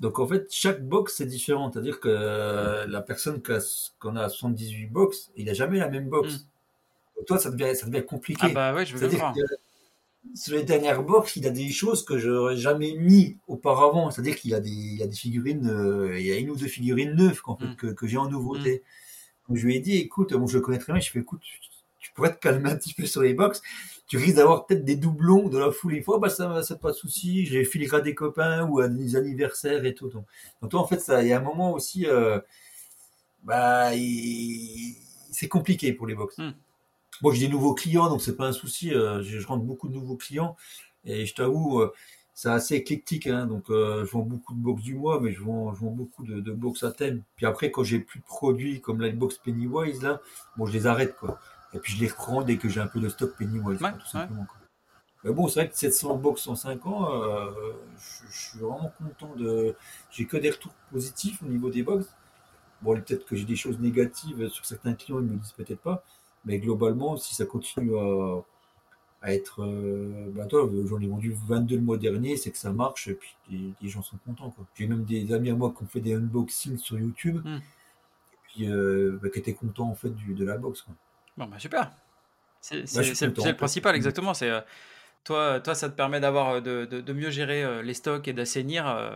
Donc, en fait, chaque box, c'est différent. C'est-à-dire que euh, la personne a, qu'on a 78 box, il n'a jamais la même box. Donc, toi, ça devient, ça devient compliqué. Ah bah ouais, je veux que sur les dernières box, il a des choses que j'aurais jamais mis auparavant. C'est-à-dire qu'il y a des, il a des figurines, euh, il y a une ou deux figurines neuves qu'en fait, Mm. que, que j'ai en nouveauté. Donc, je lui ai dit, écoute, bon, je le connais très bien, je fais, écoute, tu, pourrais te calmer un petit peu sur les box. Tu risques d'avoir peut-être des doublons de la foule une fois, bah ça, ça pas de souci. Filerai à des copains ou à des anniversaires et tout. Donc, donc toi, en fait, ça, il y a un moment aussi, euh, bah, il- c'est compliqué pour les box. Mm. Moi, j'ai des nouveaux clients, donc c'est pas un souci. euh, je, je rentre beaucoup de nouveaux clients et je t'avoue, euh, c'est assez éclectique. Hein, donc, euh, je vends beaucoup de box du mois, mais je vends, je vends beaucoup de, de box à thème. Puis après, quand j'ai plus de produits comme la box Pennywise là, bon, je les arrête quoi. Et puis je les reprends dès que j'ai un peu de stock Pennywise, quoi, Ouais, tout simplement. quoi. Mais bon, c'est vrai que 700 box en 5 ans, euh, je, je suis vraiment content de. J'ai que des retours positifs au niveau des box. Bon, peut-être que j'ai des choses négatives sur certains clients, ils me le disent peut-être pas. Mais globalement, si ça continue à, à être. Euh, bah toi, j'en ai vendu 22 le mois dernier, c'est que ça marche, et puis les, les gens sont contents. quoi. J'ai même des amis à moi qui ont fait des unboxings sur YouTube, Mm. et puis euh, bah, qui étaient contents en fait du, de la box. Quoi. Bon bah super. C'est Bah, le principal, exactement. C'est euh, toi, toi, ça te permet d'avoir euh, de, de- de mieux gérer euh, les stocks et d'assainir euh,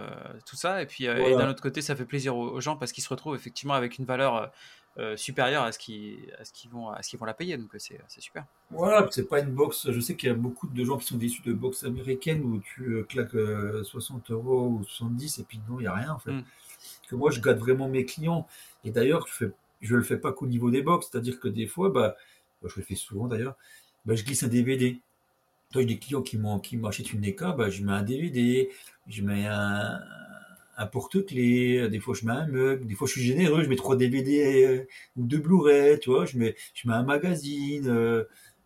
tout ça. Et puis et d'un autre côté, ça fait plaisir aux, aux gens parce qu'ils se retrouvent effectivement avec une valeur euh, supérieure à ce qu'ils qu'ils vont à ce qu'ils vont la payer. Donc c'est super. Voilà, c'est pas une box. Je sais qu'il y a beaucoup de gens qui sont déçus de box américaines où tu claques euh, 60 euros ou 70 et puis non, il n'y a rien en fait. Mm. Que moi, je gâte vraiment mes clients. Et d'ailleurs, je fais, je le fais pas qu'au niveau des box. C'est-à-dire que des fois, bah, je le fais souvent d'ailleurs, bah, je glisse un DVD. Toi, j'ai des clients qui m'achètent une NECA, bah, je mets un DVD, je mets un, un porte-clés, des fois je mets un mug, des fois je suis généreux, je mets trois DVD euh, ou deux Blu-ray, tu vois, je mets, je mets un magazine. euh,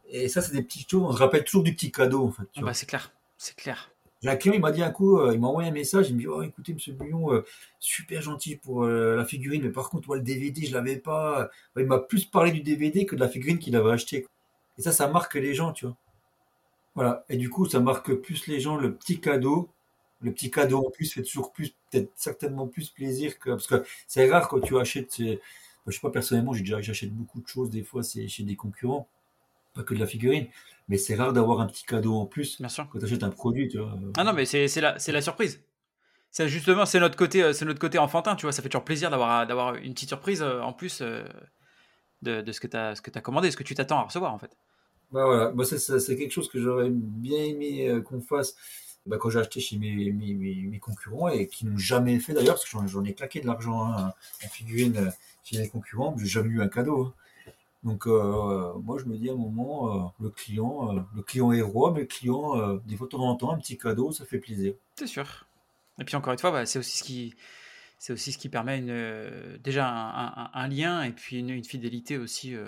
et ça, c'est des petites choses. On se rappelle toujours du petit cadeau, en fait. Ah bah c'est clair, c'est clair. Un client, il m'a dit un coup, euh, il m'a envoyé un message, il me dit, oh, écoutez, monsieur Bouillon, euh, super gentil pour euh, la figurine, mais par contre, moi, le DVD, je l'avais pas. Il m'a plus parlé du DVD que de la figurine qu'il avait acheté. quoi. Et ça, ça marque les gens, tu vois. Voilà. Et du coup, ça marque plus les gens, le petit cadeau. Le petit cadeau en plus fait toujours plus, peut-être certainement plus plaisir que, parce que c'est rare quand tu achètes, je sais pas, personnellement, j'achète beaucoup de choses, des fois, c'est chez des concurrents, pas que de la figurine, mais c'est rare d'avoir un petit cadeau en plus Bien sûr. quand tu achètes un produit, tu vois. Ah non, mais c'est la, surprise. C'est justement, c'est notre côté, euh, c'est notre côté enfantin, tu vois. Ça fait toujours plaisir d'avoir, d'avoir une petite surprise euh, en plus euh, de, de ce que tu as, ce que as commandé, ce que tu t'attends à recevoir en fait. Bah voilà, bah c'est quelque chose que j'aurais bien aimé euh, qu'on fasse bah, quand j'ai acheté chez mes, mes, mes, mes concurrents et qui n'ont jamais fait d'ailleurs, parce que j'en, ai claqué de l'argent hein, en figurine euh, chez les concurrents, mais j'ai jamais eu un cadeau. hein. Donc euh, moi je me dis à un moment, euh, le client, euh, le client est roi, mais le client, euh, des fois de temps en temps, un petit cadeau, ça fait plaisir. C'est sûr. Et puis encore une fois, bah, c'est aussi ce qui, c'est aussi ce qui permet une, euh, déjà un, un- un lien et puis une, une fidélité aussi. euh,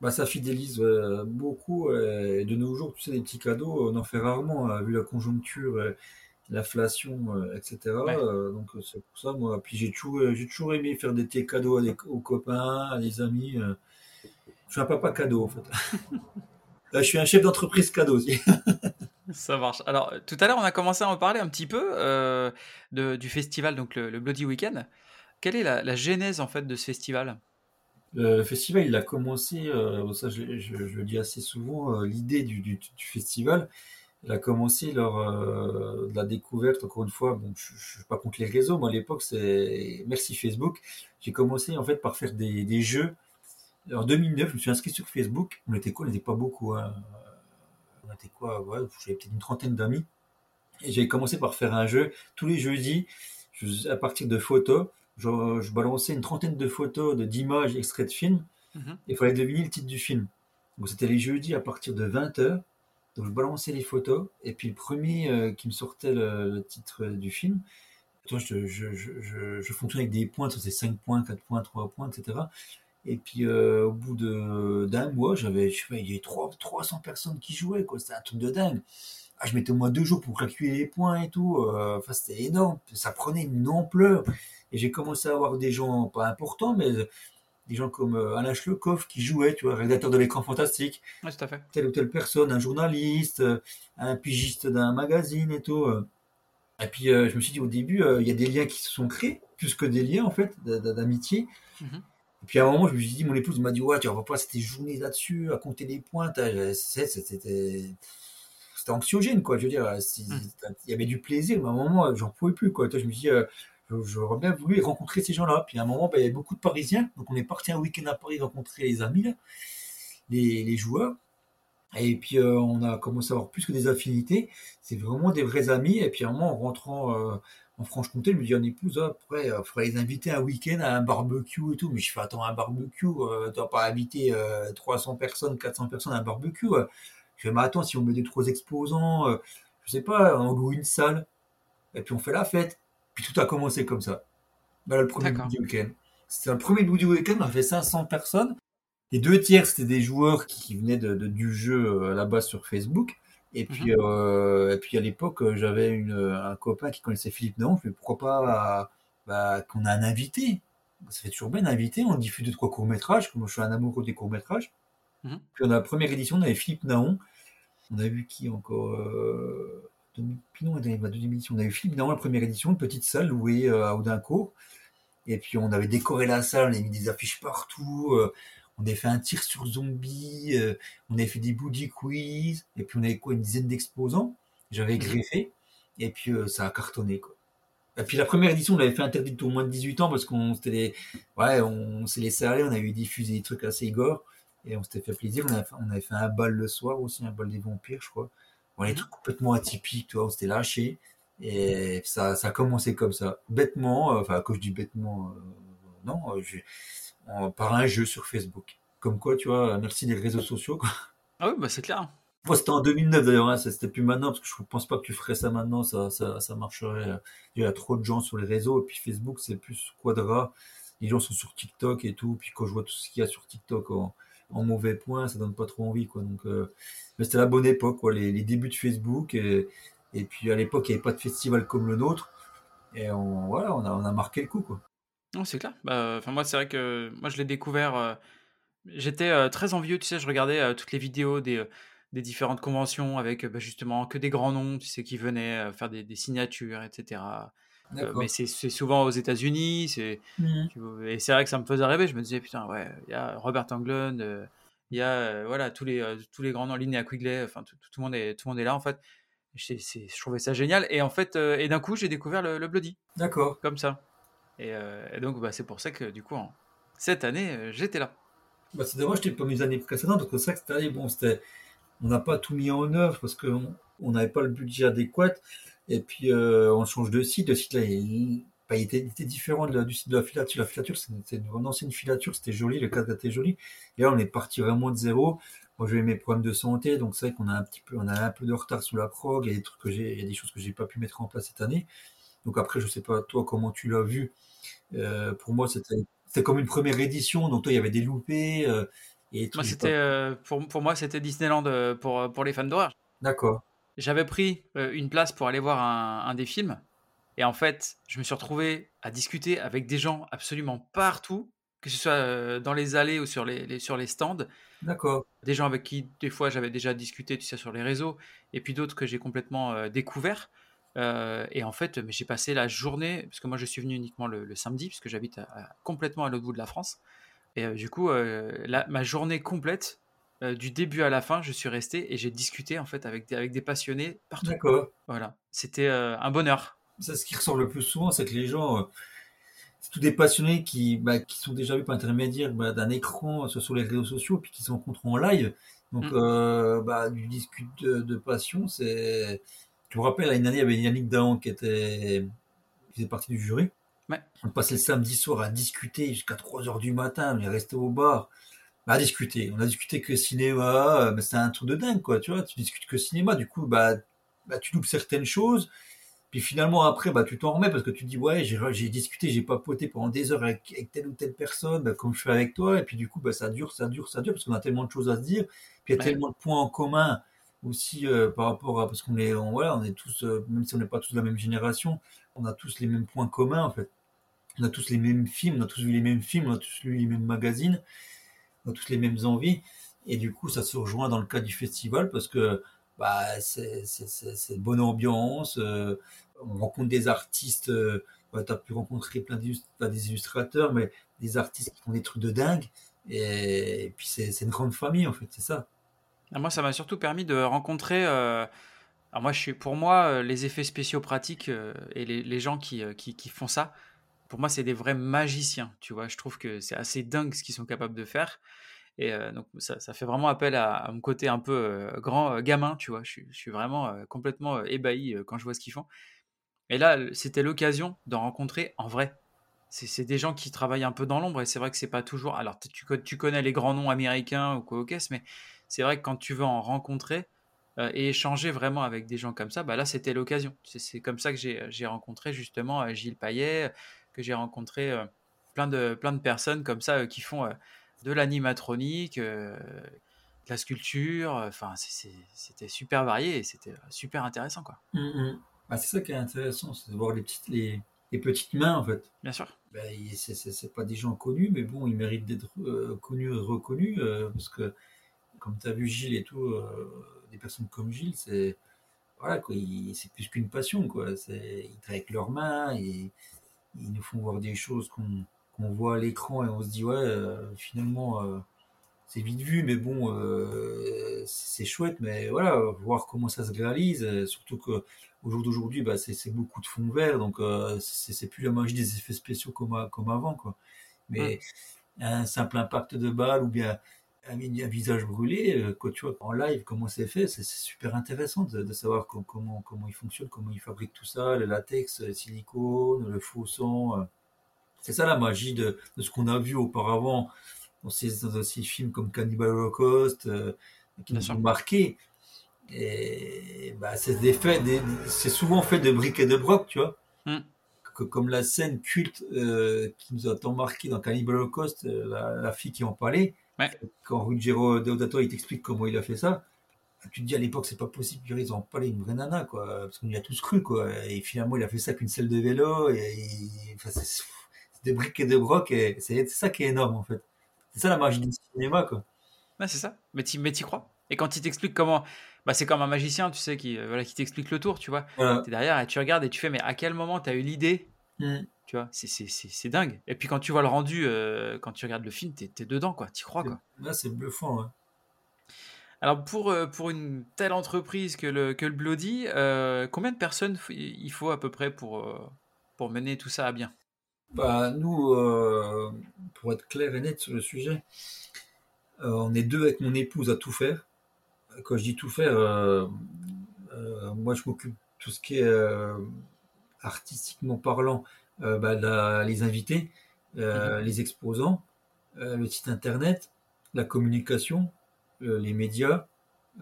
Bah, ça fidélise euh, beaucoup. euh, et de nos jours, tu sais, des petits cadeaux, on en fait rarement, hein, vu la conjoncture, euh, l'inflation, euh, etc. Ouais. Euh, donc euh, c'est pour ça, moi. Puis j'ai toujours, euh, j'ai toujours aimé faire des cadeaux à des- aux copains, à des amis. euh. Je suis un papa cadeau, en fait. Je suis un chef d'entreprise cadeau aussi. Ça marche. Alors, tout à l'heure, on a commencé à en parler un petit peu euh, de- du festival, donc le, le Bloody Weekend. Quelle est la, la genèse en fait de ce festival? Le festival, il a commencé, euh, ça je, je- je le dis assez souvent, euh, l'idée du, du- du festival, il a commencé lors de la découverte, encore une fois, bon, je ne suis pas contre les réseaux, moi à l'époque, c'est merci Facebook, j'ai commencé en fait par faire des, des jeux. En 2009, je me suis inscrit sur Facebook, on était quoi? On n'était pas beaucoup, hein. on était quoi? Ouais, J'avais peut-être une trentaine d'amis, et j'ai commencé par faire un jeu tous les jeudis, je- à partir de photos, je, je balançais une trentaine de photos, de- d'images extraits de films, Mhm. et il fallait deviner le titre du film. Donc c'était les jeudis à partir de 20h. Donc je balançais les photos, et puis le premier euh, qui me sortait le, le titre du film, je, je, avec des points, ça c'est 5 points, 4 points, 3 points, etc. Et puis euh, au bout d'un mois, j'avais, je sais pas, il y avait trois- 300 personnes qui jouaient, quoi. C'était un truc de dingue. ah, je mettais au moins deux jours pour calculer les points et tout. euh, Enfin, c'était énorme. Ça prenait une ampleur. Et j'ai commencé à avoir des gens, pas importants, mais des gens comme euh, Alain Schlekov qui jouaient, tu vois, rédacteur de l'écran fantastique, Ouais, tout à fait. telle ou telle personne, un journaliste, euh, un pigiste d'un magazine et tout. euh. Et puis, euh, je me suis dit au début, euh, il y a des liens qui se sont créés, plus que des liens, en fait, d'amitié. Et puis, à un moment, je me suis dit, mon épouse m'a dit, ouais, tu vas pas passer tes journées là-dessus, à compter les points. c'est- C'était c'était anxiogène, quoi. Je veux dire, si- Mhm. il y avait du plaisir, mais à un moment, j'en pouvais plus, quoi. Je me dis, euh, j'aurais bien voulu rencontrer ces gens-là. Puis à un moment, bah, il y avait beaucoup de Parisiens. Donc on est parti un week-end à Paris rencontrer les amis, là, les, les joueurs. Et puis euh, on a commencé à avoir plus que des affinités. C'est vraiment des vrais amis. Et puis à un moment, en rentrant euh, en Franche-Comté, je me dis à mon épouse, ah, après, il faudrait les inviter un week-end à un barbecue et tout. Mais je fais, attends, un barbecue, euh, tu pas inviter euh, 300 personnes, 400 personnes à un barbecue. euh. Je fais, mais attends, si on met deux, trois exposants, euh, je sais pas, on loue une salle. Et puis on fait la fête. Puis tout a commencé comme ça. Voilà le premier bout du week-end. C'était le premier bout du week-end, on a fait 500 personnes. Les deux tiers, c'était des joueurs qui venaient de, de- du jeu euh, à la base sur Facebook. Et puis, euh, et puis à l'époque, euh, j'avais une, un copain qui connaissait Philippe Naon. Je me pourquoi pas euh, bah, qu'on a un invité Ça fait toujours bien un invité. On diffuse deux, trois courts-métrages. Comme je suis un amoureux des courts-métrages. Mhm. Puis on a la première édition, on avait Philippe Naon. On a vu qui encore euh, demi- Puis non, dans la deuxième édition, on a eu Philippe Naon, la première édition, une petite salle louée à Audincourt. Et puis on avait décoré la salle, on avait mis des affiches partout. On avait fait un tir sur zombie, euh, on avait fait des boogie quiz, et puis on avait quoi, une dizaine d'exposants. J'avais Mhm. greffé, et puis euh, ça a cartonné quoi. Et puis la première édition, on avait fait interdit au moins de 18 ans parce qu'on s'était les... ouais, on s'est laissé aller, on avait diffusé des trucs assez gore, et on s'était fait plaisir. On avait, fait, on avait fait un bal le soir aussi, un bal des vampires, je crois. Bon, les Mhm. trucs complètement atypiques, tu vois, on s'était lâché. Et ça, ça a commencé comme ça, bêtement, euh, enfin, quand je dis bêtement, euh, non, je- en- par un jeu sur Facebook. Comme quoi, tu vois, merci des réseaux sociaux. quoi. Ah oui, bah c'est clair. Moi, c'était en 2009 d'ailleurs, hein, c'était plus maintenant, parce que je pense pas que tu ferais ça maintenant, ça, ça, ça marcherait. euh, Il y a trop de gens sur les réseaux, et puis Facebook, c'est plus quadra. Les gens sont sur TikTok et tout, puis quand je vois tout ce qu'il y a sur TikTok en, en mauvais point, ça donne pas trop envie, quoi. Donc, euh, mais c'était la bonne époque, quoi, les, les débuts de Facebook, et, et puis à l'époque, il n'y avait pas de festival comme le nôtre, et on, voilà, on a, on a marqué le coup, quoi. Non, c'est clair. Bah, enfin, moi, c'est vrai que moi, je l'ai découvert. euh, J'étais euh, très envieux, tu sais, je regardais euh, toutes les vidéos des, euh, des différentes conventions avec euh, bah, justement que des grands noms, tu sais, qui venaient euh, faire des, des signatures, etc. Euh, D'accord. mais c'est c'est souvent aux États-Unis, c'est Mhm. tu vois, et c'est vrai que ça me faisait rêver. Je me disais putain, ouais, il y a Robert Englund, euh, il y a euh, voilà tous les euh, tous les grands noms, Linnea Quigley, enfin tout, tout le monde est tout le monde est là en fait. C'est- c'est- je trouvais ça génial et en fait euh, et d'un coup j'ai découvert le, le Bloody D'accord. comme ça. Et, euh, et donc bah, c'est pour ça que du coup cette année euh, j'étais là. Bah, c'est dommage, je pas mis les années précédentes, parce que c'est vrai que cette année, bon, on n'a pas tout mis en œuvre parce qu'on on n'avait pas le budget adéquat. Et puis, euh, on change de site. Le site, là, il, bah, était, différent du site de la filature. La filature, c'était une, ancienne filature, c'était joli, le cadre était joli. Et là, on est parti vraiment de zéro. Moi, j'ai mes problèmes de santé, donc c'est vrai qu'on a un petit peu, on a un peu de retard sur la prog. Il y a des trucs que j'ai, il y a des choses que j'ai pas pu mettre en place cette année. Donc après, je sais pas, toi, comment tu l'as vu. Euh, pour moi, c'était, comme une première édition, donc toi, il y avait des loupés. euh, et Moi c'était euh, pour, pour moi c'était Disneyland pour, pour les fans d'horreur. D'accord. J'avais pris une place pour aller voir un, un des films. Et en fait, je me suis retrouvé à discuter avec des gens absolument partout, que ce soit dans les allées ou sur les, les- sur les stands. D'accord. Des gens avec qui, des fois, j'avais déjà discuté, tu sais, sur les réseaux. Et puis d'autres que j'ai complètement découverts. Euh, et en fait, j'ai passé la journée, parce que moi je suis venu uniquement le, le samedi, puisque j'habite complètement à l'autre bout de la France. Et euh, du coup, euh, la- ma journée complète, du début à la fin, je suis resté et j'ai discuté en fait avec des, avec des passionnés partout. D'accord. Voilà, c'était un bonheur. Ça, ce qui ressort le plus souvent, c'est que les gens, c'est tous des passionnés qui, bah, qui sont déjà vus par intermédiaire bah, d'un écran, soit sur les réseaux sociaux, puis qui se rencontrent en live. Donc, Mm. bah, du discute de, de passion, c'est. Je me rappelle, une année, il y avait Yannick Dahan qui était, qui faisait partie du jury. Ouais. On passait le samedi soir à discuter jusqu'à 3 heures du matin, on est resté au bar. Bah, à discuter. On a discuté que cinéma, euh, mais c'est un truc de dingue, quoi, tu vois. Tu discutes que cinéma, du coup, bah, bah, tu loupes certaines choses. Puis finalement, après, bah, tu t'en remets parce que tu te dis, ouais, j'ai, j'ai discuté, j'ai papoté pendant des heures avec, avec telle ou telle personne, bah, comme je fais avec toi. Et puis du coup, bah, ça dure, ça dure, ça dure, parce qu'on a tellement de choses à se dire. Puis il y a Ouais. tellement de points en commun aussi euh, par rapport à parce qu'on est voilà on est tous euh, même si on n'est pas tous de la même génération on a tous les mêmes points communs en fait. On a tous les mêmes films on a tous vu les mêmes films on a tous lu les mêmes magazines on a tous les mêmes envies. Et du coup ça se rejoint dans le cas du festival parce que bah c'est c'est bonne ambiance euh, on rencontre des artistes tu as pu rencontrer plein des illustrateurs mais des artistes qui font des trucs de dingue. Et, et puis c'est une grande famille en fait c'est ça moi, ça m'a surtout permis de rencontrer. euh, alors moi, je suis, pour moi, euh, les effets spéciaux pratiques euh, et les, gens qui, qui, font ça, pour moi, c'est des vrais magiciens. Tu vois, je trouve que c'est assez dingue ce qu'ils sont capables de faire. Et donc, ça, ça fait vraiment appel à, mon côté un peu grand gamin. Tu vois, je, je suis vraiment complètement ébahi quand je vois ce qu'ils font. Et là, c'était l'occasion d'en rencontrer en vrai. C'est des gens qui travaillent un peu dans l'ombre et c'est vrai que c'est pas toujours. Alors, tu, co- tu connais les grands noms américains ou quoi caisse, mais c'est vrai que quand tu veux en rencontrer euh, et échanger vraiment avec des gens comme ça, bah là, c'était l'occasion. C'est comme ça que j'ai rencontré justement euh, Gilles Payet, que j'ai rencontré euh, plein, de, plein de personnes comme ça euh, qui font euh, de l'animatronique, euh, de la sculpture. Enfin, c'était super varié et c'était euh, super intéressant, quoi. Mm, mm. Bah, c'est ça qui est intéressant, c'est de voir les petites, les, les petites mains en fait. Bien sûr. Ben, c'est pas des gens connus, mais bon, ils méritent d'être euh, connus et reconnus euh, parce que, comme tu as vu Gilles et tout, euh, des personnes comme Gilles, c'est voilà quoi, il- c'est plus qu'une passion quoi. C'est ils travaillent avec leurs mains et ils nous font voir des choses qu'on qu'on voit à l'écran et on se dit ouais, euh, finalement. euh, c'est vite vu, mais bon, euh, c'est chouette, mais voilà, voir comment ça se réalise, surtout que au jour d'aujourd'hui, bah, c'est c'est beaucoup de fond vert, donc c'est c'est plus la magie des effets spéciaux comme, comme avant, quoi. Mais un simple impact de balle ou bien un, un visage brûlé, euh, quand tu vois en live comment c'est fait, c'est super intéressant de, de savoir com- comment, comment il fonctionne, comment il fabrique tout ça, le latex, le silicone, le faux sang. euh. C'est ça la magie de, de ce qu'on a vu auparavant dans ces, dans ces films comme Cannibal Holocaust, euh, qui Bien nous sûr. ont marqué. Et bah, c'est des faits, des- c'est souvent fait de briques et de broc, tu vois. Mm. Que- comme la scène culte euh, qui nous a tant marqué dans Cannibal Holocaust, la, la fille qui en parlait, Ouais. quand Ruggero Deodato il t'explique comment il a fait ça, tu te dis à l'époque c'est pas possible, ils ont parlé une vraie nana, quoi, parce qu'on y a tous cru, quoi. Et finalement il a fait ça qu'une selle de vélo, et, et- enfin, c'est des briques et de broc, et c'est ça qui est énorme en fait. C'est ça la magie du cinéma, quoi. Ouais, c'est ça. Mais tu mais t'y crois. Et quand il t'explique comment. Bah, c'est comme un magicien, tu sais, qui, euh, voilà, qui t'explique le tour, tu vois. Voilà. Derrière et tu regardes et tu fais, mais à quel moment t'as eu l'idée Mm. Tu vois, c'est- c'est c'est- c'est dingue. Et puis quand tu vois le rendu, euh, quand tu regardes le film, t'es es dedans, quoi. T'y crois, quoi. Là c'est bluffant. hein. Alors pour, euh, pour une telle entreprise que le, que le Bloody, euh, combien de personnes il faut à peu près pour, pour mener tout ça à bien? Bah, nous, euh, pour être clair et net sur le sujet, euh, on est deux avec mon épouse à tout faire. Quand je dis tout faire, moi je m'occupe de tout ce qui est artistiquement parlant, bah, la- les invités, euh, les exposants, euh, le site internet, la communication, euh, les médias,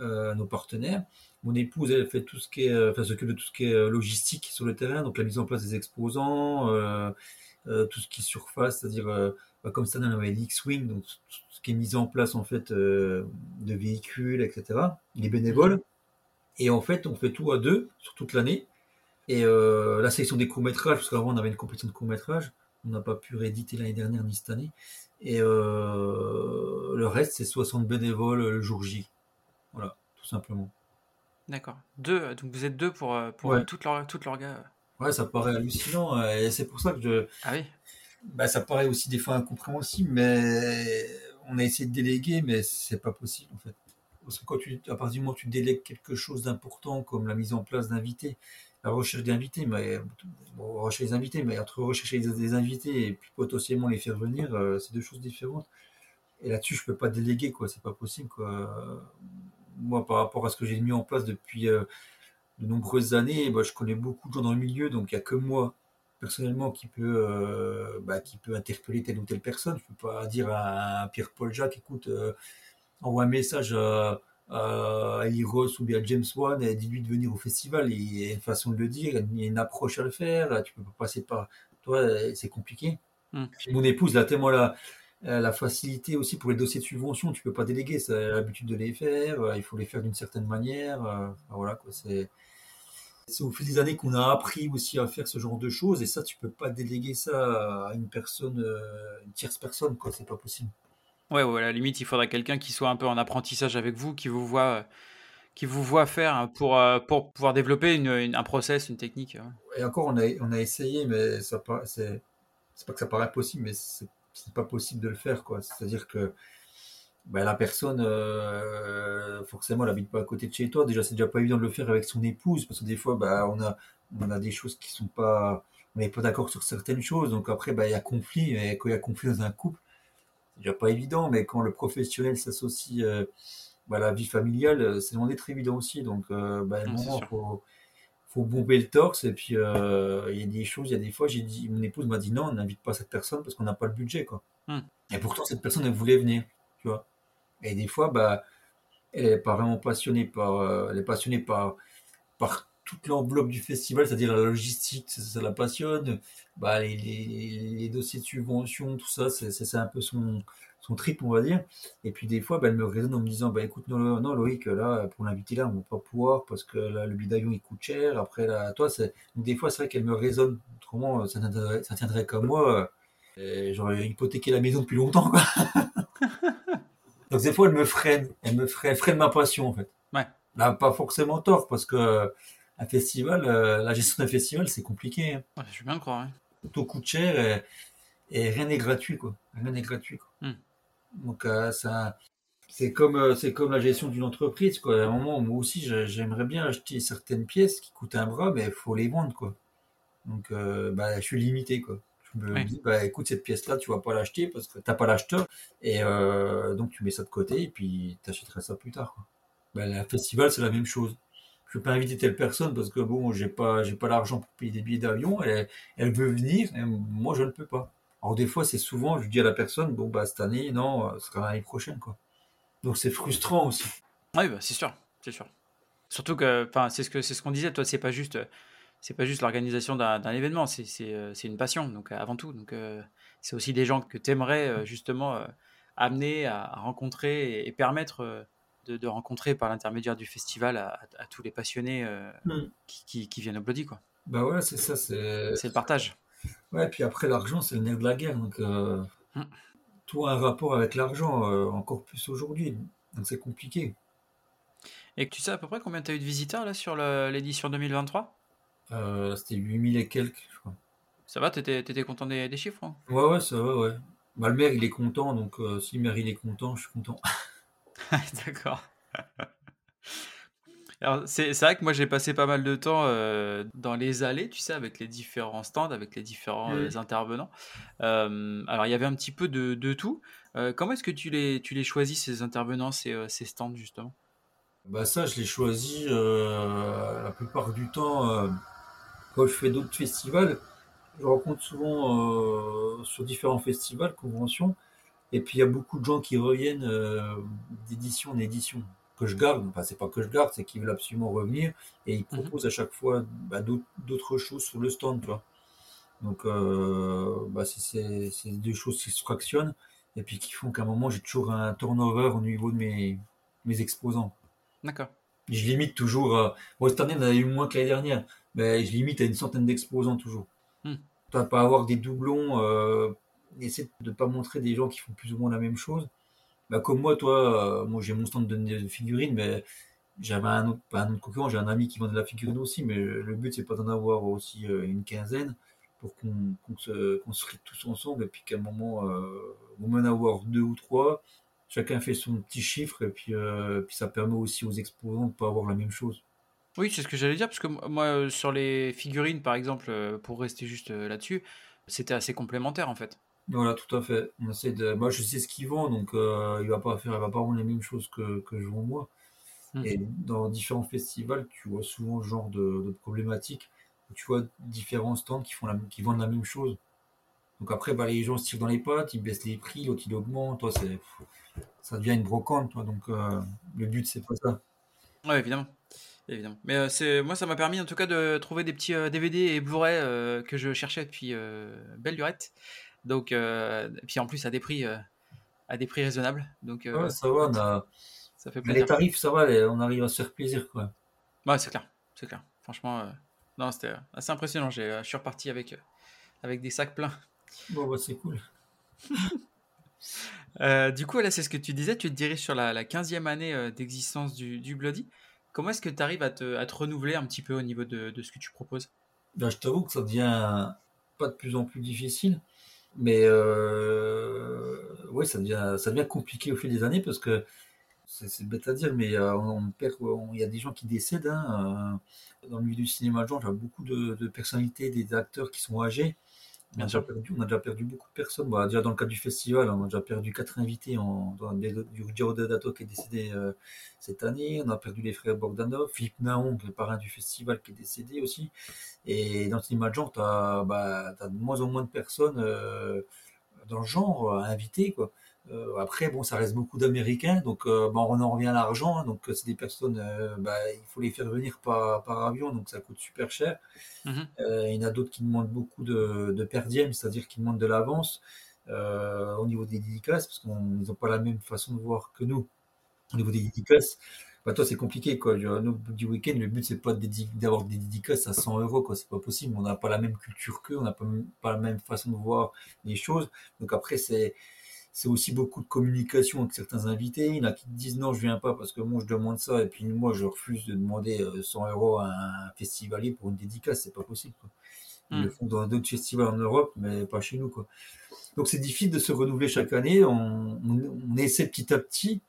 euh, nos partenaires. Mon épouse, elle fait tout ce qui est, euh, enfin, s'occupe de tout ce qui est euh, logistique sur le terrain, donc la mise en place des exposants, euh, euh, tout ce qui est surface, c'est-à-dire euh, bah, comme ça, on avait l'X-Wing, donc tout ce qui est mis en place en fait euh, de véhicules, etc. Les bénévoles. Et en fait, on fait tout à deux sur toute l'année. Et euh, la sélection des courts-métrages, parce qu'avant on avait une compétition de courts-métrages, on n'a pas pu rééditer l'année dernière ni cette année. Et euh, le reste, c'est 60 bénévoles le jour J. Voilà, tout simplement. D'accord. Deux, euh, donc vous êtes deux pour, pour Ouais. toute leur, toute leur gars. Ouais, ça paraît hallucinant. Et c'est pour ça que je, Ah oui bah, ça paraît aussi des fois incompréhensible, mais on a essayé de déléguer, mais c'est pas possible en fait. Parce que quand tu, à partir du moment où tu délègues quelque chose d'important comme la mise en place d'invités, la recherche d'invités, mais invités, mais entre rechercher des, invités et puis potentiellement les faire venir, euh, c'est deux choses différentes. Et là-dessus, je peux pas déléguer quoi, c'est pas possible quoi. Moi, par rapport à ce que j'ai mis en place depuis euh, de nombreuses années, bah, je connais beaucoup de gens dans le milieu, donc il y a que moi personnellement qui peut euh, bah, qui peut interpeller telle ou telle personne. Je peux pas dire à Pierre-Paul Jacques, écoute, envoie un message à, à Eli Ross ou bien à James Wan et dis-lui de venir au festival. Il y a une façon de le dire, il y a une approche à le faire. Tu peux pas passer par toi, c'est compliqué. Mm. Mon épouse, là, tellement la, euh, la facilité aussi pour les dossiers de subvention, tu peux pas déléguer, c'est l'habitude de les faire, euh, il faut les faire d'une certaine manière. euh, enfin, voilà quoi, c'est c'est au fil des années qu'on a appris aussi à faire ce genre de choses et ça tu peux pas déléguer ça à une personne, euh, une tierce personne quoi, c'est pas possible. Ouais, ouais, à la limite, il faudrait quelqu'un qui soit un peu en apprentissage avec vous, qui vous voit, euh, qui vous voit faire hein, pour, euh, pour pouvoir développer un process, une technique. hein. Et encore on a on a essayé mais ça pa- c'est pas que ça paraît possible mais c'est c'est pas possible de le faire. C'est-à-dire que ben, la personne, euh, forcément, elle habite pas à côté de chez toi. Déjà, c'est déjà pas évident de le faire avec son épouse, parce que des fois, bah, on a, on a des choses qui sont pas, on n'est pas d'accord sur certaines choses. Donc après, bah, il y a conflit. Et quand il y a conflit dans un couple, c'est déjà pas évident. Mais quand le professionnel s'associe euh, bah, à la vie familiale, euh, c'est loin d'être évident aussi. Donc, euh, bah, à c'est moment, sûr. faut, faut bomber le torse. Et puis, euh, il y a des choses, il y a des fois, j'ai dit, mon épouse m'a dit non, on n'invite pas cette personne parce qu'on n'a pas le budget, quoi. Hmm. Et pourtant, cette personne, elle voulait venir, tu vois. Et des fois, bah, elle n'est pas vraiment passionnée par, elle est passionnée par, par toute l'enveloppe du festival, c'est-à-dire la logistique, ça, ça la passionne. Bah, les, les, les dossiers de subvention, tout ça, c'est un peu son, son trip, on va dire. Et puis des fois, bah, elle me raisonne en me disant, bah, écoute, non, non, Loïc, là, pour l'inviter là, on va pas pouvoir parce que là, le billet d'avion, il coûte cher. Après, là, toi, c'est, des fois, c'est vrai qu'elle me raisonne. Autrement, ça tiendrait, ça tiendrait qu'à moi. euh, J'aurais hypothéqué la maison depuis longtemps, quoi. Donc des fois, elle me freine, elle me freine, elle freine ma passion en fait. Ouais. N'a pas forcément tort parce que euh, un festival, euh, la gestion d'un festival, c'est compliqué. hein. Ouais, je veux bien le croire. Tout coûte cher et, et rien n'est gratuit quoi. Rien n'est gratuit. Quoi. Hmm. Donc euh, ça, c'est comme euh, c'est comme la gestion d'une entreprise quoi. À un moment, moi aussi, j'ai- j'aimerais bien acheter certaines pièces qui coûtent un bras, mais il faut les vendre quoi. Donc euh, bah, je suis limité quoi. Je me Oui. dis bah écoute cette pièce là, tu vas pas l'acheter parce que t'as pas l'acheteur et euh, donc tu mets ça de côté et puis tu achèteras ça plus tard. Quoi. Bah, le festival, c'est la même chose. Je peux inviter telle personne parce que bon, j'ai pas, j'ai pas l'argent pour payer des billets d'avion. Elle, elle veut venir, et moi je ne peux pas. Alors des fois, c'est souvent, je dis à la personne, bon bah cette année, non, ce sera l'année prochaine quoi. Donc c'est frustrant aussi. Oui, bah, c'est sûr, c'est sûr. Surtout que, enfin, c'est ce que c'est ce qu'on disait. Toi, c'est pas juste, c'est pas juste l'organisation d'un événement. Euh, c'est une passion, donc euh, avant tout. Donc euh, c'est aussi des gens que tu aimerais justement amener à, rencontrer et, et permettre de, de rencontrer par l'intermédiaire du festival à, à- à tous les passionnés euh, Mm. qui, qui, qui viennent au Bloody, quoi. Bah ouais, c'est ça, c'est. C'est le partage. Ouais, puis après l'argent, c'est le nerf de la guerre. Donc euh, Mm. tout a un rapport avec l'argent, euh, encore plus aujourd'hui. Donc c'est compliqué. Et tu sais à peu près combien tu as eu de visiteurs là sur l'édition 2023 Euh, c'était 8000 et quelques, je crois. Ça va, t'étais étais content des, des chiffres hein? Ouais, ouais, ça va, ouais. Bah, le maire, il est content, donc euh, si le maire, il est content, je suis content. D'accord. Alors, c'est c'est vrai que moi j'ai passé pas mal de temps euh, dans les allées, tu sais, avec les différents stands, avec les différents euh, intervenants. Euh, alors, il y avait un petit peu de, de tout. Euh, comment est-ce que tu les, tu les choisis, ces intervenants, ces, ces stands, justement? Bah ça, je l'ai choisi euh, la plupart du temps quand je fais d'autres festivals. Je rencontre souvent sur différents festivals, conventions, et puis il y a beaucoup de gens qui reviennent euh, d'édition en édition que je garde. Enfin, c'est pas que je garde, c'est qu'ils veulent absolument revenir et ils Mhm. proposent à chaque fois bah, d'autres choses sur le stand, tu vois. Donc, euh, bah, c'est- des choses qui se fractionnent et puis qui font qu'à un moment j'ai toujours un turnover au niveau de mes, mes exposants. D'accord. Je limite toujours. à- Bon, cette année, on en a eu moins que l'année dernière, mais je limite à une centaine d'exposants toujours. Hmm. Tu vas pas avoir des doublons, euh, essaie de pas montrer des gens qui font plus ou moins la même chose. Bah, comme moi, toi, euh, moi j'ai mon stand de, figurines, mais j'avais un autre, pas un autre concurrent, j'ai un ami qui vend de la figurine aussi, mais le but c'est pas d'en avoir aussi euh, une quinzaine pour qu'on se construise tous ensemble et puis qu'à un moment, euh, moins en avoir deux ou trois, chacun fait son petit chiffre et puis, euh, puis ça permet aussi aux exposants de pas avoir la même chose. Oui, c'est ce que j'allais dire, parce que mo- moi, sur les figurines, par exemple, pour rester juste là-dessus, c'était assez complémentaire, en fait. Voilà, tout à fait. On essaie de... Moi, je sais ce qu'il vend, donc euh, il va pas faire, il va pas vendre les mêmes choses que, que je vends moi. Mhm. Et dans différents festivals, tu vois souvent ce genre de, de problématiques. où Tu vois différents stands qui font la, qui vendent la même chose. Donc après, bah, les gens se tirent dans les pattes, ils baissent les prix, l'autre il augmente. Toi, c'est, ça devient une brocante. Toi, donc euh, le but c'est pas ça. Ouais, évidemment. Évidemment. Mais euh, c'est moi, ça m'a permis en tout cas de trouver des petits euh, DVD et Blu-ray euh, que je cherchais depuis euh, belle lurette. Donc, et puis en plus à des prix, à des prix raisonnables. Donc, ouais, ça va, on a... ça fait plaisir. Les tarifs, ça va, on arrive à se faire plaisir, quoi. Ouais, c'est clair, c'est clair. Franchement, non, c'était assez impressionnant. Je suis reparti avec, avec des sacs pleins. Bon, bah, c'est cool. du coup, là, c'est ce que tu disais, tu te diriges sur la, la 15e année d'existence du, du Bloody. Comment est-ce que tu arrives à te, à te, renouveler un petit peu au niveau de, de ce que tu proposes? Ben, Je t'avoue que ça devient pas de plus en plus difficile, mais euh, oui, ça devient, ça devient compliqué au fil des années parce que c'est bête à dire, mais on, perd, il y a des gens qui décèdent. Hein, dans le milieu du cinéma de genre, il y a beaucoup de, personnalités, des acteurs qui sont âgés. On a, déjà perdu, on a déjà perdu beaucoup de personnes. Bah, déjà dans le cadre du festival, on a déjà perdu quatre invités. En, dans, du qui est décédé euh, cette année. On a perdu les frères Bogdanov, Philippe Naon, le parrain du festival, qui est décédé aussi. Et dans le cinéma de genre, tu as, bah, as, de moins en moins de personnes euh, dans le genre à inviter. Quoi. Euh, après, bon, ça reste beaucoup d'Américains, donc euh, on en revient à l'argent. Hein, donc, c'est des personnes, euh, bah, il faut les faire venir par, par, avion, donc ça coûte super cher. Mhm. il y en a d'autres qui demandent beaucoup de, de per diem, c'est-à-dire qui demandent de l'avance au niveau des dédicaces, parce qu'ils n'ont pas la même façon de voir que nous. Au niveau des dédicaces, bah, toi, c'est compliqué, quoi. Nous, du week-end, le but, c'est pas d'avoir des dédicaces à 100 euros, quoi. C'est pas possible. On n'a pas la même culture qu'eux, on n'a pas, pas la même façon de voir les choses. Donc après, c'est c'est aussi beaucoup de communication avec certains invités. Il y en a qui disent non, je viens pas parce que moi je demande ça et puis moi je refuse de demander 100 euh, euros à un festivalier pour une dédicace, c'est pas possible. Ils le hmm. font dans d'autres festivals en Europe, mais pas chez nous. Quoi. Donc c'est difficile de se renouveler chaque année. On, on, essaie petit à petit,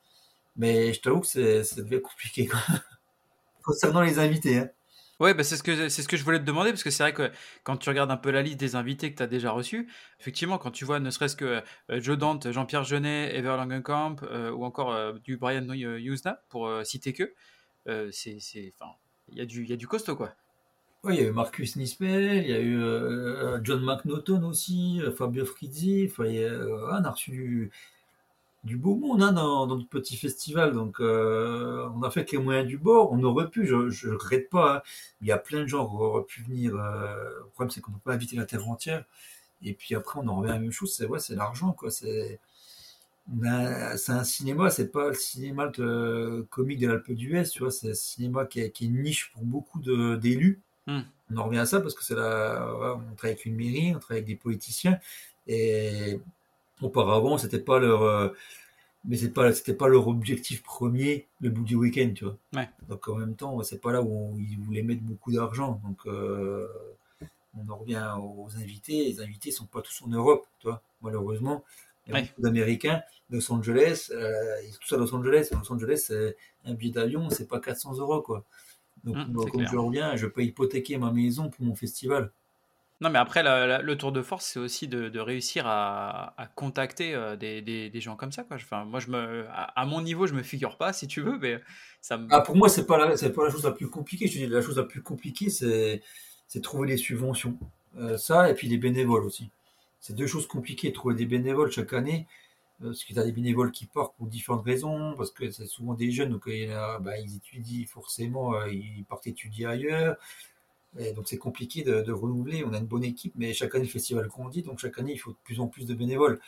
mais je t'avoue que ça devient compliqué. Quoi. Concernant les invités. Hein. Ouais, bah, c'est ce que c'est ce que je voulais te demander parce que c'est vrai que quand tu regardes un peu la liste des invités que tu as déjà reçus, effectivement, quand tu vois ne serait-ce que euh, Joe Dante, Jean-Pierre Jeunet, Ever Langenkamp euh, ou encore euh, du Brian Yuzna pour citer que, c'est enfin, il y a du y a du costaud quoi. Ouais, il y a eu Marcus Nispel, il y a eu John McNaughton aussi, Fabio Frizzi, enfin, on a reçu du, du beau monde hein, dans, notre petit festival. Donc, euh, on a fait les moyens du bord. On aurait pu, je ne regrette pas. Hein. Il y a plein de gens qui auraient pu venir. Euh, le problème, c'est qu'on ne peut pas inviter la terre entière. Et puis après, on en revient à la même chose. C'est ouais, c'est l'argent, quoi. C'est c'est un cinéma, c'est pas le cinéma de, comique de l'Alpe d'Huez, tu vois. C'est un cinéma qui est, qui est, une niche pour beaucoup d'élus. Hmm. On en revient à ça parce que c'est la, on travaille avec une mairie, on travaille avec des politiciens. Et Auparavant, c'était pas leur, euh, mais c'est pas, c'était pas leur objectif premier, le bout du week-end, tu vois. Donc en même temps, c'est pas là où ils voulaient mettre beaucoup d'argent. Donc euh, on en revient aux invités. Les invités sont pas tous en Europe, tu vois. Malheureusement, il y a beaucoup d'Américains. Los Angeles, euh, ils sont tous à Los Angeles. Los Angeles, un billet d'avion, c'est pas 400 euros, quoi. Donc, mmh, comme je reviens, je peux hypothéquer ma maison pour mon festival. Non, mais après, le tour de force, c'est aussi de, réussir à, contacter euh, des, gens comme ça. Quoi. Enfin, moi, je me, à, mon niveau, je me figure pas, si tu veux, mais ça me... Ah, pour moi, c'est pas la, pas la chose la plus compliquée. Je la chose la plus compliquée, c'est, trouver les subventions. Euh, ça, et puis les bénévoles aussi. C'est deux choses compliquées, trouver des bénévoles chaque année. Euh, parce qu'il y a des bénévoles qui partent pour différentes raisons, parce que c'est souvent des jeunes, donc bah, ils étudient forcément, ils partent étudier ailleurs donc c'est compliqué de, renouveler. On a une bonne équipe, mais chaque année le festival grandit, donc chaque année il faut de plus en plus de bénévoles.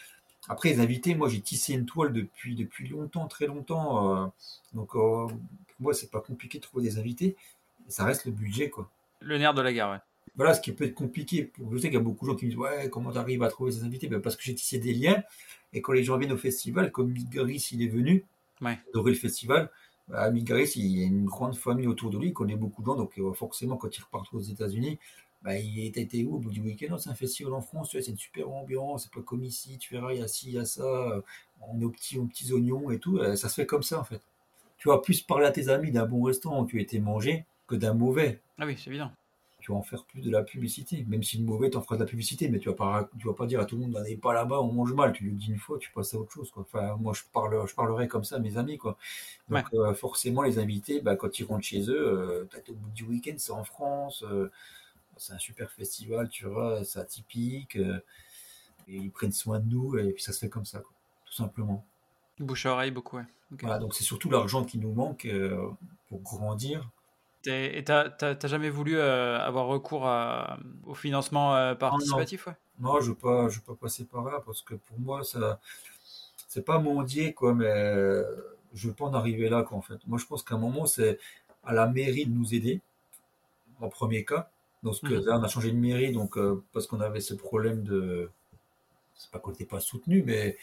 Après les invités, moi j'ai tissé une toile depuis depuis longtemps, très longtemps. Euh, donc euh, pour moi c'est pas compliqué de trouver des invités. Ça reste le budget quoi. Le nerf de la guerre, ouais. Voilà, ce qui peut être compliqué. Je sais qu'il y a beaucoup de gens qui me disent ouais comment tu arrives à trouver ces invités? Ben, parce que j'ai tissé des liens et quand les gens viennent au festival, comme Mick il est venu, ouais. le festival à bah, Migris, il y a une grande famille autour de lui, il connaît beaucoup de gens, donc euh, forcément, quand il repart aux États-Unis, bah, il était où au bout du week-end? C'est un festival en France, c'est une super ambiance, c'est pas comme ici, tu verras, il y a ci, il y a ça, euh, on est aux petits, aux petits oignons et tout, euh, ça se fait comme ça en fait. Tu vas plus parler à tes amis d'un bon restaurant où tu été mangé que d'un mauvais. Ah oui, c'est évident tu vas en faire plus de la publicité. Même si le mauvais, t'en feras de la publicité, mais tu vas pas, tu vas pas dire à tout le monde, n'allez pas là-bas, on mange mal. Tu le dis une fois, tu passes à autre chose, quoi. Enfin, moi, je parle, je parlerai comme ça à mes amis, quoi. Donc, euh, forcément, les invités, bah, quand ils rentrent chez eux, euh, peut-être au bout du week-end, c'est en France, euh, c'est un super festival, tu vois, c'est atypique, et ils prennent soin de nous, et puis ça se fait comme ça, quoi. Tout simplement. Bouche à oreille, beaucoup, ouais. Voilà, donc c'est surtout l'argent qui nous manque pour grandir Et t'as jamais voulu euh, avoir recours au financement euh, participatif ouais? Non, je ne veux, pas, je veux pas passer par là parce que pour moi, ça c'est pas mondier, quoi, mais je veux pas en arriver là, quoi, en fait. Moi, je pense qu'à un moment, c'est à la mairie de nous aider, en premier cas. Donc, que, mhm. là, on a changé de mairie, donc, euh, parce qu'on avait ce problème de. C'est pas qu'on n'était pas soutenu, mais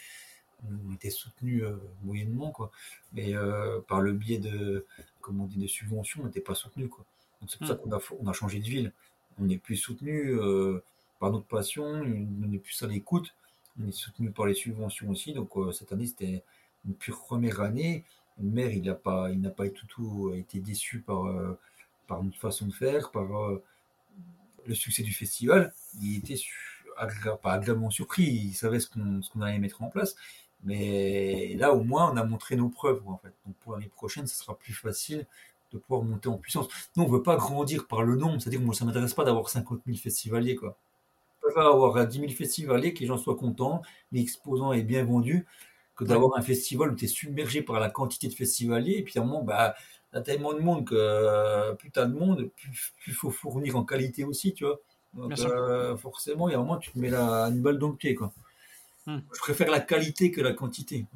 on était soutenu euh, moyennement, quoi. Mais euh, par le biais de, comment on dit, de subventions, on n'était pas soutenu, quoi. Donc, c'est pour ça mhm. qu'on a, on a changé de ville. On n'est plus soutenu par notre passion, on n'est plus à l'écoute. On est soutenu par les subventions aussi. Donc, cette année, c'était une pure première année. Le maire, il n'a pas, il n'a pas tout, tout été déçu par, par notre façon de faire, par le succès du festival, il était pas agréablement surpris, il savait ce qu'on allait mettre en place. Mais là, au moins, on a montré nos preuves, en fait. Donc, pour l'année prochaine, ce sera plus facile de pouvoir monter en puissance. Nous, on ne veut pas grandir par le nombre, c'est-à-dire que moi, ça ne m'intéresse pas d'avoir 50 000 festivaliers, quoi. Je préfère avoir 10 000 festivaliers, que les gens soient contents, l'exposant est bien vendu, que d'avoir un festival où tu es submergé par la quantité de festivaliers, et puis à un moment, bah, T'as tellement de monde que euh, plus t'as de monde, plus il faut fournir en qualité aussi, tu vois. Donc, euh, forcément, il y a un moment, tu te mets la, une balle dans le pied, quoi. Hmm. Je préfère la qualité que la quantité.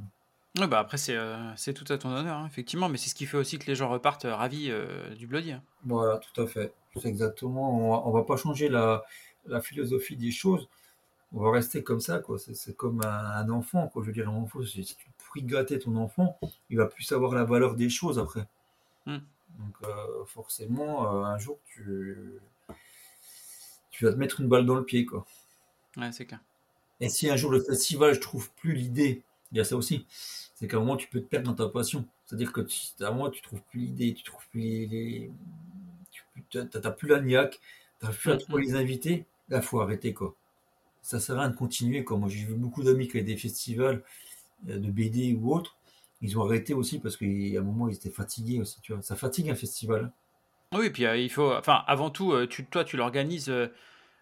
Ouais, bah après, c'est euh, tout à ton honneur, hein, effectivement, mais c'est ce qui fait aussi que les gens repartent ravis du Bloody. Hein. Voilà, tout à fait. C'est exactement. On va, va pas changer la, la, philosophie des choses. On va rester comme ça, quoi. C'est comme un, enfant, quoi. Je veux dire, un enfant, si tu pourris gâter ton enfant, il va plus savoir la valeur des choses après. Hmm. Donc euh, forcément, euh, un jour, tu, tu vas te mettre une balle dans le pied. Quoi. Ouais, c'est clair. Et si un jour le festival, je trouve plus l'idée, il y a ça aussi, c'est qu'à un moment, tu peux te perdre dans ta passion. C'est-à-dire que à un moment, tu trouves plus l'idée, tu trouves plus les... tu n'as plus la niaque, tu n'as plus à trouver les invités, là, il faut arrêter. quoi. Ça sert à rien de continuer. Quoi. Moi, j'ai vu beaucoup d'amis qui avaient des festivals euh, de BD ou autres ils ont arrêté aussi parce qu'à un moment ils étaient fatigués aussi, tu vois. Ça fatigue un festival. Oui, puis euh, il faut, enfin, avant tout, euh, tu, toi, tu l'organises euh,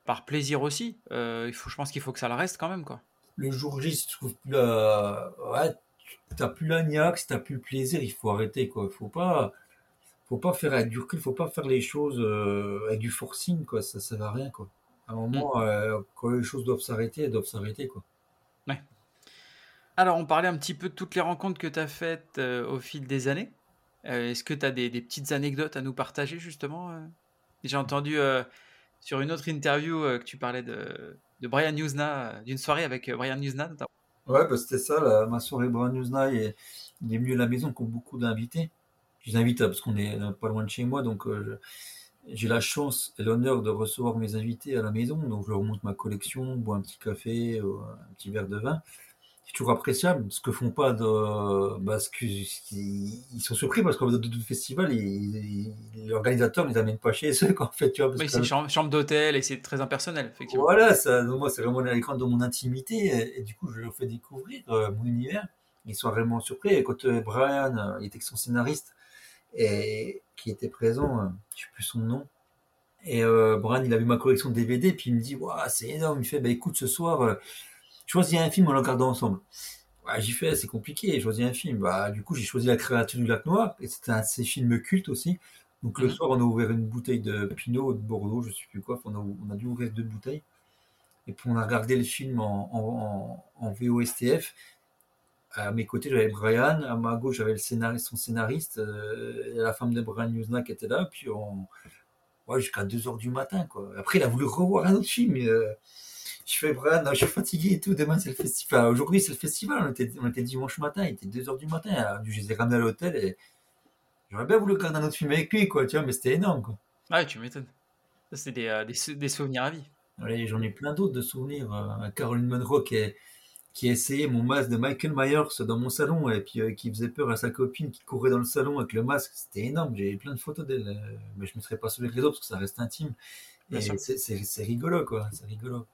par plaisir aussi. il faut, je pense qu'il faut que ça le reste quand même, quoi. Le jour J, tu trouves plus la, ouais, t'as plus la niaque, si t'as plus le plaisir, il faut arrêter, quoi. Il faut pas, faut pas faire avec du recul, faut pas faire les choses avec du forcing, quoi. Ça, ça va rien, quoi. À un moment, mm. quand les choses doivent s'arrêter, elles doivent s'arrêter, quoi. Ouais. Alors, on parlait un petit peu de toutes les rencontres que tu as faites euh, au fil des années. Euh, est-ce que tu as des, petites anecdotes à nous partager, justement euh? J'ai entendu sur une autre interview que tu parlais de, Brian Newsna, d'une soirée avec Brian Newsna, notamment. Ouais, bah, c'était ça, ma soirée Brian Newsna. Il est, il à la maison comme beaucoup d'invités. Je les invite parce qu'on est pas loin de chez moi, donc j'ai la chance et l'honneur de recevoir mes invités à la maison. Donc je leur montre ma collection, bois un petit café, un petit verre de vin c'est toujours appréciable. Ce que font pas de, bah, ce ils sont surpris parce qu'en d'autres festivals, l'organisateur ne les amène pas chez eux, en fait, tu vois. oui, c'est chambre, chambre d'hôtel et c'est très impersonnel, effectivement. Voilà, ça, moi, c'est vraiment l'écran de mon intimité et, du coup, je leur fais découvrir euh, mon univers. Ils sont vraiment surpris. Et quand euh, Brian, euh, il était son scénariste et qui était présent, je sais plus son nom. Et Brian, il a vu ma collection de DVD, puis il me dit, waouh, c'est énorme. Il fait, bah écoute, ce soir, choisis un film, on le regarde ensemble. Ouais, j'y fais, c'est compliqué, j'ai choisi un film. Bah, du coup, j'ai choisi La créature du lac noir, et c'était un de ces films cultes aussi. Donc, le mhm. soir, on a ouvert une bouteille de Pinot de Bordeaux, je sais plus quoi, on a, on a dû ouvrir deux bouteilles. Et puis, on a regardé le film en, en, VOSTF. À mes côtés, j'avais Brian, à ma gauche, j'avais le scénariste, son scénariste, euh, la femme de Brian Newsna qui était là, puis on, ouais, jusqu'à 2h du matin, quoi. Après, il a voulu revoir un autre film, euh, je fais, Brian, je suis fatigué et tout. Demain, c'est le festival. aujourd'hui, c'est le festival. On était, on était, dimanche matin, il était 2h du matin. Je les ai ramenés à l'hôtel et j'aurais bien voulu regarder un autre film avec lui, quoi, tu vois, mais c'était énorme, quoi. Ouais, tu m'étonnes. c'est des, euh, des, des, souvenirs à vie. j'en ai plein d'autres de souvenirs. Euh, Caroline Monroe qui, essayé mon masque de Michael Myers dans mon salon et puis euh, qui faisait peur à sa copine qui courait dans le salon avec le masque. C'était énorme. J'ai plein de photos d'elle, mais je ne mettrai pas sur les réseaux parce que ça reste intime. c'est rigolo, quoi. C'est rigolo.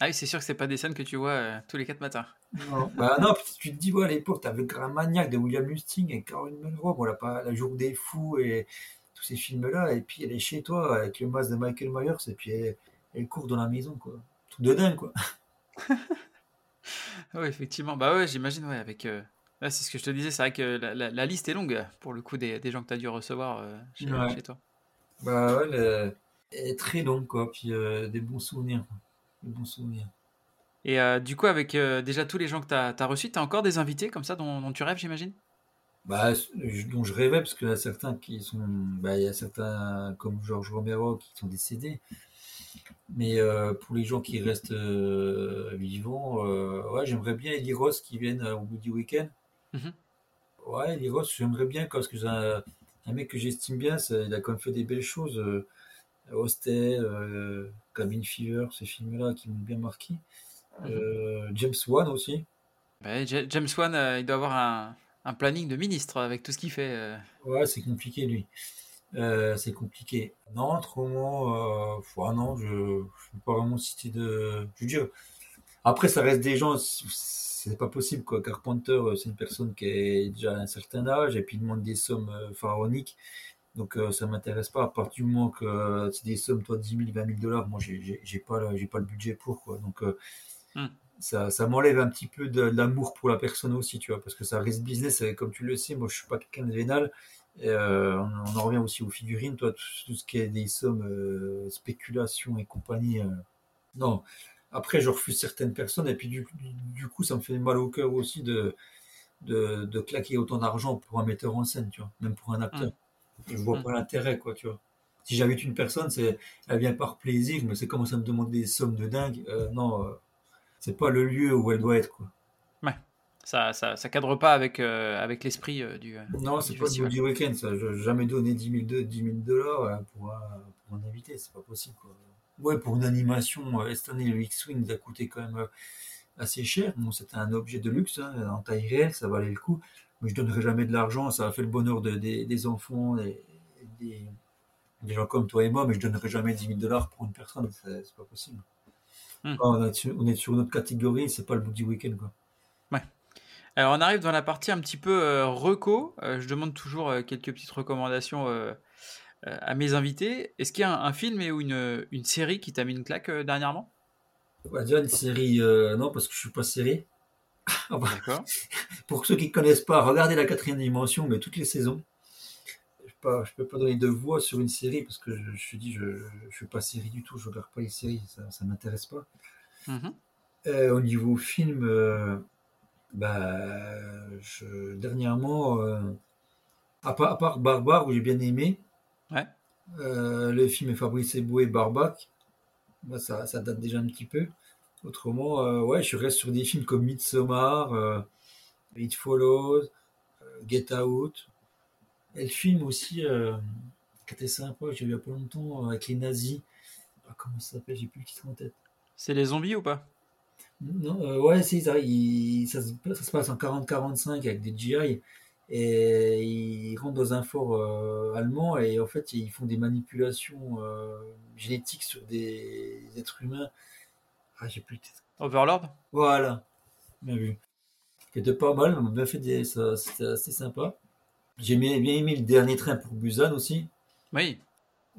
Ah oui, c'est sûr que c'est pas des scènes que tu vois euh, tous les quatre matins. Non, bah non tu te dis, ouais, à l'époque, t'avais le Grand Maniac de William Lustig et Caroline Munro, voilà, pas La Jour des Fous et tous ces films-là, et puis elle est chez toi avec le masque de Michael Myers, et puis elle, court dans la maison, quoi. Tout de dingue, quoi. oui, effectivement. Bah ouais, j'imagine, ouais, avec. Euh, c'est ce que je te disais, c'est vrai que la, liste est longue pour le coup des, gens que tu as dû recevoir euh, chez, toi. Bah ouais, elle est très longue, quoi. Puis des bons souvenirs. Des bons souvenirs. Et euh, du coup, avec euh, déjà tous les gens que tu as, reçus, tu as encore des invités comme ça dont, dont tu rêves, j'imagine? Bah, dont je rêvais, parce qu'il y a certains qui sont. Bah, il y a certains, comme Georges Romero, qui sont décédés. Mais euh, pour les gens qui restent vivants, ouais, j'aimerais bien Eddie Ross qui vienne au bout du week-end. Mhm. Ouais, Eddie Ross, j'aimerais bien, parce que c'est un, un mec que j'estime bien, ça- il a quand même fait des belles choses. Hostel, euh, Cabin Fever, ces films-là qui m'ont bien marqué. Mhm. Euh, James Wan aussi. Bah, Ja- James Wan, euh, il doit avoir un, un planning de ministre avec tout ce qu'il fait. euh. Ouais, c'est compliqué lui. Euh, c'est compliqué. Non, autrement, euh, ah non, je ne peux pas vraiment citer de. Je veux dire, après, ça reste des gens, c'est pas possible quoi. Carpenter, c'est une personne qui est déjà à un certain âge et puis il demande des sommes euh, pharaoniques. Donc euh, ça m'intéresse pas. À partir du moment que euh, c'est des sommes, toi, 10 000, 20 000 dollars, moi, j'ai j'ai- pas, le- j'ai pas le budget pour quoi. Donc euh, Hmm. ça, ça m'enlève un petit peu de, de l'amour pour la personne aussi, tu vois, parce que ça reste business. et Comme tu le sais, moi, je suis pas quelqu'un de vénal. Et, euh, on, on en revient aussi aux figurines, toi, tout, tout ce qui est des sommes, spéculation et compagnie. non. Après, je refuse certaines personnes, et puis du, du, coup, ça me fait mal au cœur aussi de, de, de claquer autant d'argent pour un metteur en scène, tu vois, même pour un acteur. Je vois Mm. pas l'intérêt, quoi, tu vois. Si j'invite une personne, c'est, elle vient par plaisir, mais c'est comment ça me demande des sommes de dingue. Euh, non, euh, c'est pas le lieu où elle doit être, quoi. Ça, ça, ça cadre pas avec, euh, avec l'esprit euh, du. euh, Non, c'est du pas festival. du week-end, ça. Je jamais donné 10 000, de- 10 000 dollars pour, pour un invité, c'est pas possible, quoi. Ouais, pour une animation, cette année, le X-Wing a coûté quand même assez cher. Bon, c'était un objet de luxe, hein, en taille réelle, ça valait le coup. Mais je donnerai jamais de l'argent, ça a fait le bonheur de- des, des enfants, et, des, des gens comme toi et moi, mais je donnerai jamais 10 000 dollars pour une personne, c'est pas possible. Hmm. On, est sur, on est sur une autre catégorie, c'est pas le bout du week-end, quoi. Alors, on arrive dans la partie un petit peu euh, reco. Euh, je demande toujours euh, quelques petites recommandations euh, euh, à mes invités. Est-ce qu'il y a un, un film et ou une, une série qui t'a mis une claque euh, dernièrement? On va dire une série, euh, non, parce que je suis pas série. Pour ceux qui ne connaissent pas, regardez la quatrième dimension, mais toutes les saisons. Je ne peux pas donner de voix sur une série parce que je, je suis dit, je ne suis pas série du tout, je regarde pas les séries, ça ne m'intéresse pas. Mhm. Euh, au niveau film, euh, bah, je- dernièrement, euh, à, part, à part Barbare, où j'ai bien aimé, Ouais. le film est Fabrice Eboué, Barbac, bah, ça, ça date déjà un petit peu. Autrement, euh, ouais, je reste sur des films comme Midsommar, euh, It Follows, euh, Get Out. Et le film aussi, qui était sympa, j'ai vu il y a pas longtemps, avec les nazis. Ah, comment ça s'appelle? J'ai plus le titre en tête. C'est les zombies ou pas? Non, euh, ouais, c'est ça, il- ça, se, ça se passe en 40-45 avec des GI. Et ils rentrent dans un fort euh, allemand et en fait ils font des manipulations euh, génétiques sur des êtres humains. Ah, j'ai plus. Overlord? Voilà, bien vu. C'était pas mal, on bien fait des, c'était assez sympa. J'ai bien, aimé le dernier train pour Busan aussi. Oui.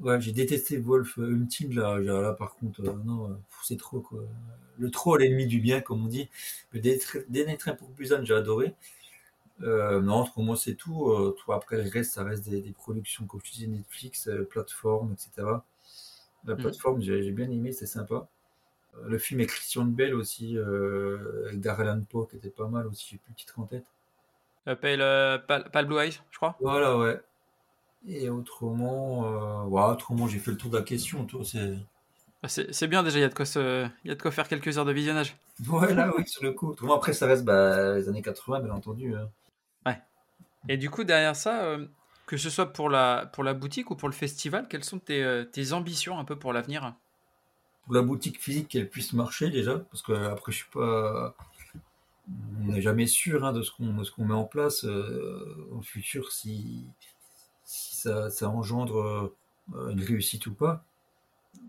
Ouais, j'ai détesté Wolf Ultime là, par contre, euh, non, euh, c'est trop quoi. Le trop l'ennemi du bien, comme on dit. Le dernier tra- dernier train pour Busan, j'ai adoré. Euh, non, pour moi c'est tout. Après le reste, ça reste des, des productions, comme je disais, Netflix, plateforme, etc. La Mhm. plateforme, j'ai j'ai bien aimé, c'était sympa. Euh, Le film avec Christian Bell aussi, euh, avec Darrell Ann Poe, qui était pas mal aussi, j'ai plus le titre en tête. Pale, euh, Pale- Pale Blue Eyes, je crois. Voilà, ouais. Et autrement, ouais, autrement j'ai fait le tour de la question. Toi, c'est. Bah, C'est bien déjà, il y, a de quoi se- il y a de quoi faire quelques heures de visionnage. Ouais, là, oui, sur le coup. Après, ça reste bah, les années 80, bien entendu. hein. Et du coup, derrière ça, euh, que ce soit pour la, pour la boutique ou pour le festival, quelles sont tes, tes ambitions un peu pour l'avenir? Pour la boutique physique, qu'elle puisse marcher déjà, parce que après, je suis pas. On n'est jamais sûr hein, de ce qu'on ce qu'on met en place euh, au futur, si, si ça, ça engendre euh, une réussite ou pas.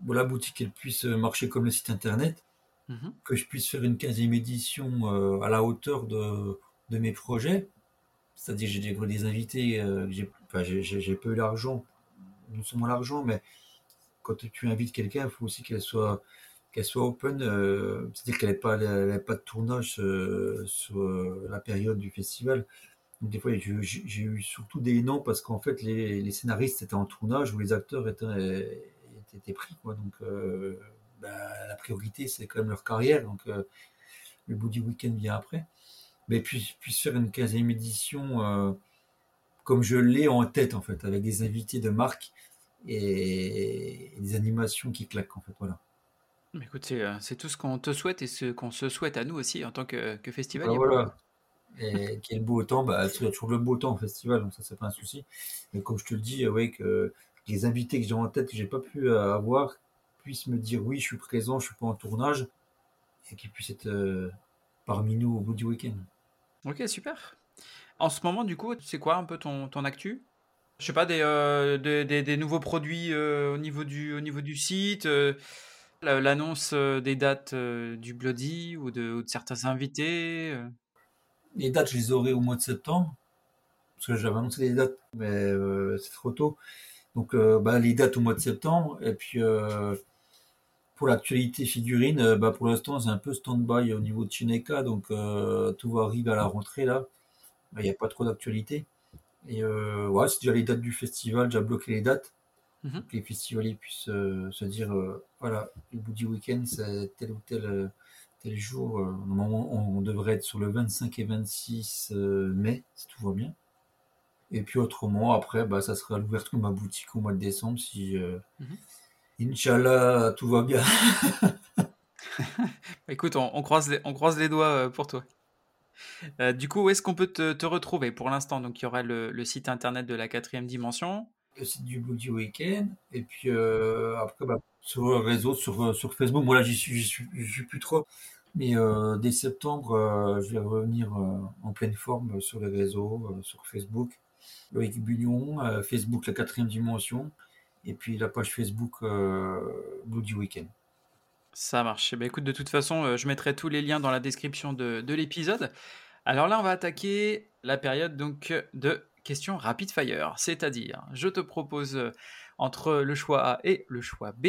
Bon, la boutique, elle puisse marcher comme le site internet, Mhm. que je puisse faire une 15e édition euh, à la hauteur de, de mes projets. C'est-à-dire, j'ai des, des invités, euh, j'ai enfin, j'ai- j'ai- j'ai pas eu l'argent, non seulement l'argent, mais quand tu invites quelqu'un, il faut aussi qu'elle soit, qu'elle soit open, euh, c'est-à-dire qu'elle n'ait pas, pas de tournage euh, sur euh, la période du festival. Donc, des fois, j'ai eu surtout des noms parce qu'en fait, les, scénaristes étaient en tournage ou les acteurs étaient, étaient, pris. Donc, bah, la priorité, c'est quand même leur carrière. Donc, le bout du week-end vient après. Mais puis, puisse faire une 15e édition comme je l'ai en tête, en fait, avec des invités de marque et des animations qui claquent, en fait. Voilà. Écoute, euh, c'est tout ce qu'on te souhaite et ce qu'on se souhaite à nous aussi en tant que, que festival. Bah, voilà. Et qu'il y ait le beau temps, bah, il y a toujours le beau temps au festival, donc ça, c'est pas un souci. Mais comme je te le dis, ouais, que les invités que j'ai en tête, que j'ai pas pu euh, avoir, puissent me dire oui, je suis présent, je suis pas en tournage, et qu'ils puissent être euh, parmi nous au bout du week-end. Ok, super. En ce moment, du coup, c'est quoi un peu ton, ton actu? Je sais pas, des, des, des, nouveaux produits au, niveau du, au niveau du site L'annonce euh, des dates euh, du Bloody ou de, certains invités euh? Les dates, je les aurai au mois de septembre. Parce que j'avais annoncé les dates, mais c'est trop tôt. Donc, bah, les dates au mois de septembre. Et puis, pour l'actualité figurine, bah, pour l'instant, c'est un peu stand-by au niveau de Chineka. Donc, tout va arriver à la rentrée là. Bah, il n'y a pas trop d'actualité. Et ouais, c'est déjà les dates du festival, déjà bloqué les dates. Mhm. que les festivaliers puissent euh, se dire euh, voilà, le bout du week-end, c'est tel ou tel, euh, tel jour. normalement, on, devrait être sur le 25 et 26 mai, si tout va bien. Et puis autrement, après, bah, ça sera l'ouverture de ma boutique au mois de décembre si, mhm. Inch'Allah, tout va bien. Écoute, on, croise les, on croise les doigts pour toi. Du coup, où est-ce qu'on peut te, retrouver pour l'instant? Donc, il y aura le, site internet de la quatrième dimension le site du Bloody Weekend. Et puis euh, après, bah, sur le réseau, sur, euh, Facebook, moi là, j'y suis, suis, plus trop. Mais euh, dès septembre, je vais revenir en pleine forme sur les réseaux, sur Facebook. Loïc Bunion, Facebook La Quatrième Dimension, et puis la page Facebook Bloody Weekend. Ça marche. Ben, écoute, de toute façon, je mettrai tous les liens dans la description de, de l'épisode. Alors là, on va attaquer la période donc de question rapid fire, c'est-à-dire je te propose euh, entre le choix A et le choix B.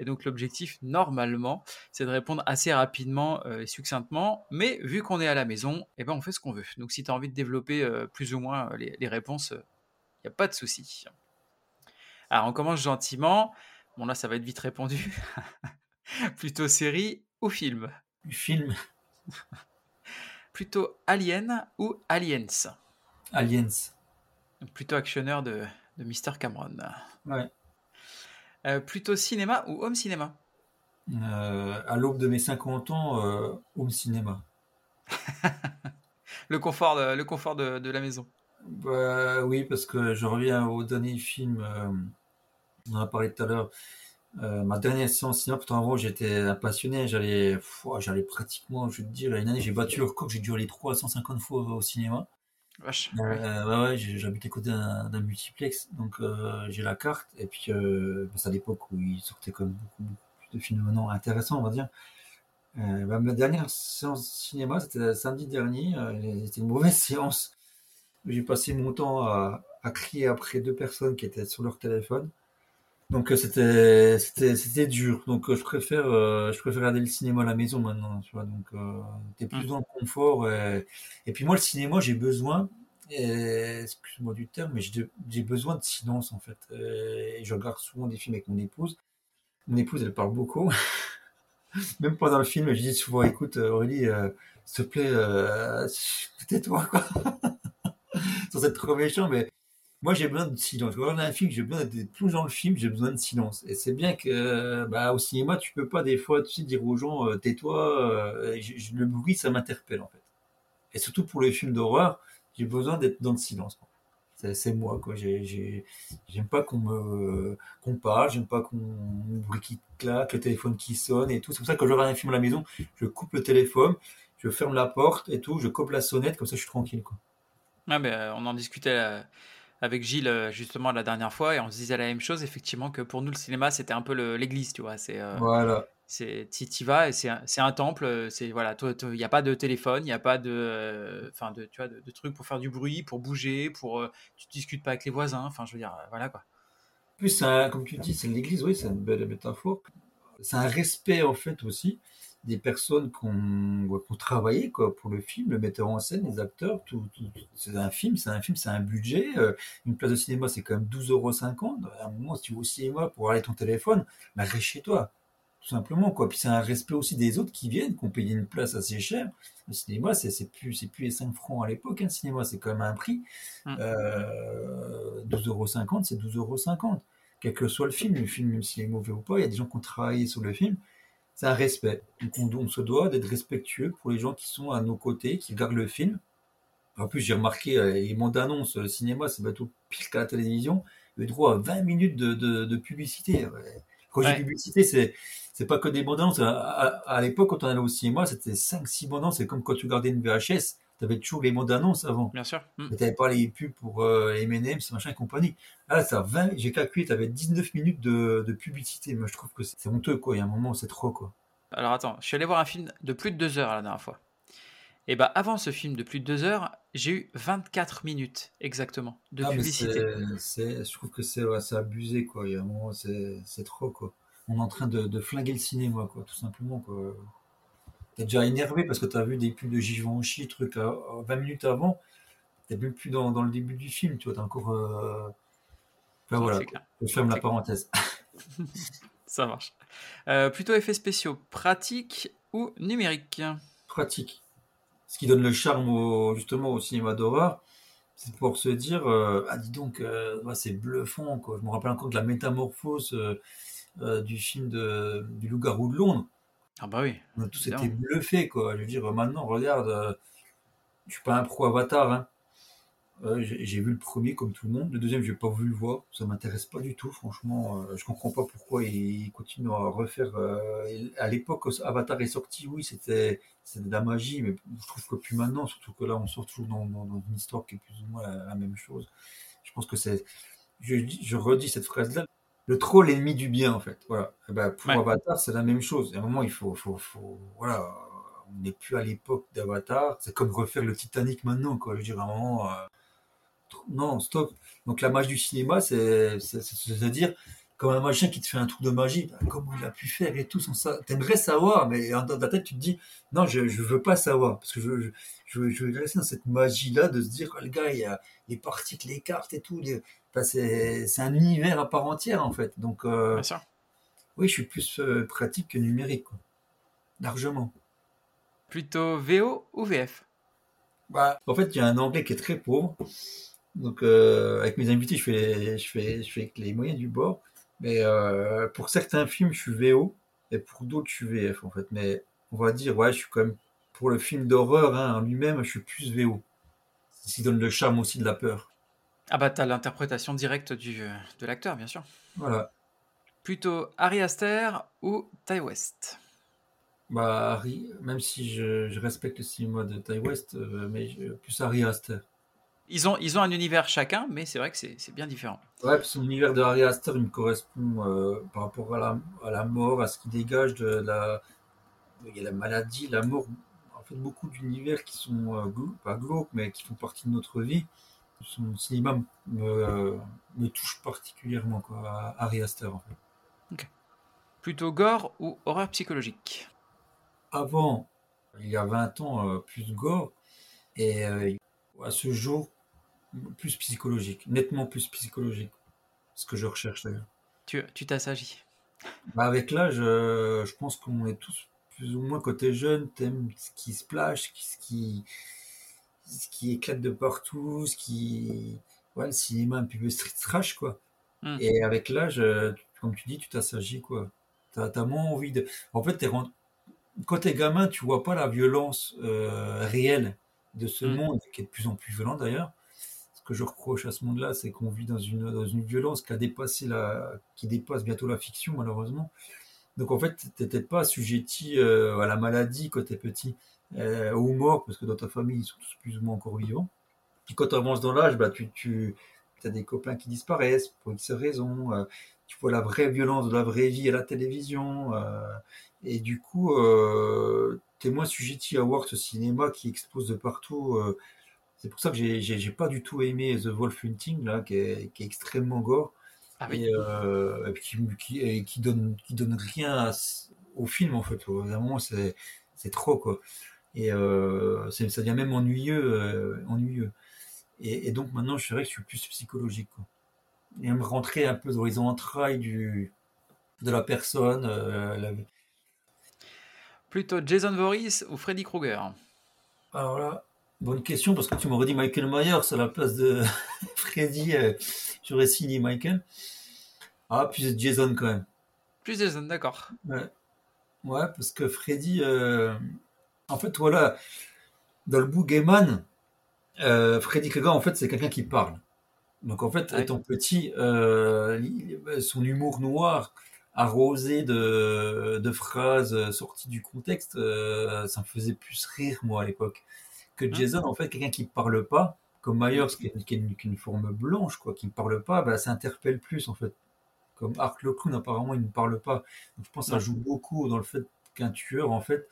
Et donc l'objectif normalement, c'est de répondre assez rapidement euh, et succinctement, mais vu qu'on est à la maison, eh ben on fait ce qu'on veut. Donc si tu as envie de développer euh, plus ou moins les, réponses, il n'y a pas de souci. Alors on commence gentiment. Bon là ça va être vite répondu. Plutôt série ou film? Film. Plutôt Alien ou Aliens? Aliens. Plutôt actionneur de, de Mr. Cameron. Ouais. Euh, plutôt cinéma ou home cinéma? Euh, À l'aube de mes 50 ans, euh, home cinéma. le confort, de, le confort de, de la maison. Bah, oui, parce que je reviens au dernier film, on en a parlé tout à l'heure. Ma dernière séance cinéma, pourtant avant j'étais passionné, j'allais, j'allais pratiquement, je te dire, une année j'ai battu le record, j'ai dû aller 350 fois au cinéma. Vache. Euh, ouais, ouais, j'habite à côté d'un multiplex, donc euh, j'ai la carte. Et puis, euh, c'est à l'époque où il sortait comme beaucoup, beaucoup, plus de films maintenant intéressants, on va dire. Euh, bah, ma dernière séance cinéma, c'était samedi dernier. c'était une mauvaise séance. J'ai passé mon temps à, à, crier après deux personnes qui étaient sur leur téléphone. Donc c'était c'était c'était dur. Donc je préfère je préfère regarder le cinéma à la maison maintenant, tu vois. Donc t'es plus mmh. dans le confort et, et puis moi le cinéma j'ai besoin excuse-moi du terme mais j'ai besoin de silence en fait. Et je regarde souvent des films avec mon épouse. Mon épouse elle parle beaucoup. Même pendant le film je dis souvent écoute Aurélie s'il te plaît euh, tais-toi quoi. Sans être trop méchant mais moi j'ai besoin de silence. Quand on a un film, j'ai besoin d'être plongé dans le film, j'ai besoin de silence. Et c'est bien que bah, au cinéma, tu peux pas des fois tu sais, dire aux gens euh, tais-toi. Euh, le bruit, ça m'interpelle en fait. Et surtout pour les films d'horreur, j'ai besoin d'être dans le silence. C'est moi quoi. J'aime pas qu'on me qu'on parle, j'aime pas qu'on bruit qui claque, le téléphone qui sonne et tout. C'est pour ça que quand je regarde un film à la maison, je coupe le téléphone, je ferme la porte et tout, je coupe la sonnette comme ça, je suis tranquille quoi. Ah ben, on en discutait avec Gilles euh, justement la dernière fois et on se disait la même chose effectivement que pour nous le cinéma c'était un peu l'église tu vois c'est euh, voilà. c'est tu vas et c'est un, temple euh, c'est voilà il n'y a pas de téléphone il n'y a pas de enfin de tu vois de, trucs pour faire du bruit pour bouger pour tu discutes pas avec les voisins enfin je veux dire voilà quoi. Plus comme tu dis c'est l'église oui c'est une belle métaphore. C'est un respect en fait aussi des personnes qui ont, travaillé quoi, pour le film, le metteur en scène, les acteurs. Tout, c'est un film, c'est un film, c'est un budget. Euh, une place de cinéma, c'est quand même 12,50 euros. À un moment, si tu vas au cinéma pour aller ton téléphone, bah, reste chez toi. Tout simplement, quoi. Puis c'est un respect aussi des autres qui viennent, qui ont payé une place assez chère. Le cinéma, c'est, c'est plus, c'est plus les 5 francs à l'époque, un hein, cinéma, c'est quand même un prix. Mmh. Euh, 12,50 euros, c'est 12,50 euros. Quel que soit le film, le film, même s'il est mauvais ou pas, il y a des gens qui ont travaillé sur le film c'est un respect. Donc on, se doit d'être respectueux pour les gens qui sont à nos côtés, qui regardent le film. En plus, j'ai remarqué, euh, les mondes d'annonce, le cinéma, c'est tout pire qu'à la télévision. Le droit à 20 minutes de, publicité. Quand j'ai publicité, c'est c'est pas que des bandes annonces. À, l'époque, quand on allait au cinéma, c'était 5-6 bandes annonces. C'est comme quand tu regardais une VHS, tu avais toujours les bandes annonces avant. Bien sûr. Mm. Tu n'avais pas les pubs pour euh, les M&M's, machin et compagnie. Là, ça 20, j'ai calculé, tu avais 19 minutes de, publicité. Moi, je trouve que c'est honteux, quoi. Il y a un moment, c'est trop, quoi. Alors attends, je suis allé voir un film de plus de 2 heures la dernière fois. Et bah avant ce film de plus de 2 heures, j'ai eu 24 minutes exactement de ah, publicité. je trouve que c'est abusé, quoi. Il y a un moment, c'est trop, quoi. On est en train de, de, flinguer le cinéma, quoi, tout simplement, quoi. T'es déjà énervé parce que t'as vu des pubs de Givenchy, truc à, 20 minutes avant. T'es même plus dans, dans, le début du film, tu vois. T'as encore. Euh... Enfin voilà, je ferme la parenthèse. Ça marche. Euh, plutôt effets spéciaux, pratiques ou numériques Pratique. Ce qui donne le charme justement au cinéma d'horreur, c'est pour se dire euh, ah dis donc euh, c'est bluffant quoi. Je me rappelle encore de la métamorphose du film de, du loup-garou de Londres. Ah bah oui. On a tous été bluffés, quoi. Je veux dire, maintenant, regarde, euh, je suis pas un pro Avatar, hein. j'ai vu le premier comme tout le monde. Le deuxième, j'ai pas voulu le voir. Ça m'intéresse pas du tout, franchement. Euh, je comprends pas pourquoi ils continuent à refaire. Euh, à l'époque, Avatar est sorti, oui, c'était de la magie, mais je trouve que plus maintenant, surtout que là, on sort toujours dans, une histoire qui est plus ou moins la, même chose. Je pense que c'est. Je, je redis cette phrase-là le troll ennemi du bien, en fait. Voilà. Et eh ben, pour Avatar, c'est la même chose. À un moment, il faut, faut, faut voilà, on n'est plus à l'époque d'Avatar. C'est comme refaire le Titanic maintenant, quoi. Je veux dire, à un moment, euh, non, stop. Donc la magie du cinéma, c'est, c'est-à-dire comme un machin qui te fait un truc de magie, ben, comment il a pu faire et tout, sans ça. T'aimerais savoir, mais dans ta tête, tu te dis, non, je, je veux pas savoir, parce que je, je, je, rester dans cette magie-là de se dire, oh, le gars, il y a les parties, les cartes et tout, les, c'est un univers à part entière en fait. Donc, euh, oui, je suis plus euh, pratique que numérique, largement. Plutôt VO ou VF bah, En fait, il y a un anglais qui est très pauvre. Donc, euh, avec mes invités, je fais, je, fais, je fais avec les moyens du bord. Mais pour certains films, je suis VO. Et pour d'autres, je suis VF, en fait. Mais on va dire, ouais, je suis quand même, pour le film d'horreur hein, en lui-même, je suis plus VO. Ce qui donne le charme aussi de la peur. Ah bah t'as l'interprétation directe du, de l'acteur, bien sûr. Voilà. Plutôt Harry Aster ou Ty West? Bah Harry, même si je, respecte le cinéma de Ty West, euh, mais plus Harry Aster. Ils ont, ils ont un univers chacun, mais c'est vrai que c'est bien différent. Ouais, parce que l'univers de Harry Aster, il me correspond euh, par rapport à la, à la, mort, à ce qui dégage de la... Il y a la maladie, la mort, en fait beaucoup d'univers qui sont, euh, pas glauques, mais qui font partie de notre vie son cinéma me, me touche particulièrement, quoi, à Harry Aster, en fait. Plutôt gore ou horreur psychologique? Avant, il y a 20 ans, euh, plus gore, et euh, à ce jour, plus psychologique, nettement plus psychologique. Ce que je recherche d'ailleurs. Tu t'assagis bah Avec l'âge, je pense qu'on est tous plus ou moins côté jeune, t'aimes ce qui se plage, ce qui, ce qui éclate de partout, ce qui. Ouais, le cinéma un peu street trash, quoi. Hmm. Et avec l'âge, comme tu dis, tu t'assagis, quoi. T'as as moins envie de. En fait, es quand t'es gamin, tu vois pas la violence euh, réelle de ce hmm. monde, qui est de plus en plus violent d'ailleurs. Que je reproche à ce monde-là, c'est qu'on vit dans une, dans une violence qui a dépassé la, qui dépasse bientôt la fiction, malheureusement. Donc en fait, t'étais pas assujetti euh, à la maladie quand t'es petit euh, ou mort, parce que dans ta famille, ils sont tous plus ou moins encore vivants. Puis quand tu avances dans l'âge, bah, tu, tu as des copains qui disparaissent pour X raisons. Euh, tu vois la vraie violence de la vraie vie à la télévision. Et du coup, tu es moins sujetti à voir ce cinéma qui expose de partout. Euh. c'est pour ça que j'ai pas du tout aimé The Wolf Hunting, là, qui est, qui est extrêmement gore. Ah et, et, qui, qui, donne, qui donne rien au film en fait. Au moment c'est c'est trop quoi. Et euh, ça devient même ennuyeux, euh, ennuyeux. Et, donc maintenant, je dirais que je suis plus psychologique. Quoi. Et me rentrer un peu dans les entrailles du, de la personne. Euh, Plutôt Jason Voorhees ou Freddy Krueger? Alors là, bonne question, parce que tu m'aurais dit Michael Myers à la place de Freddy. J'aurais signé Michael. Ah, plus Jason quand même. Plus Jason, d'accord. Ouais. ouais. parce que Freddy, en fait, voilà, dans le Boogeyman, euh, Freddy Krueger, en fait, c'est quelqu'un qui parle. Donc, en fait, étant petit, euh, son humour noir, arrosé de, phrases sorties du contexte, euh, ça me faisait plus rire, moi, à l'époque. Que hein Jason, en fait, quelqu'un qui ne parle pas, comme Myers, qui est, une, forme blanche, quoi, qui ne parle pas, bah, ça interpelle plus, en fait. Comme Ark le clown, apparemment, il ne parle pas. Donc, je pense que ça joue beaucoup dans le fait qu'un tueur, en fait,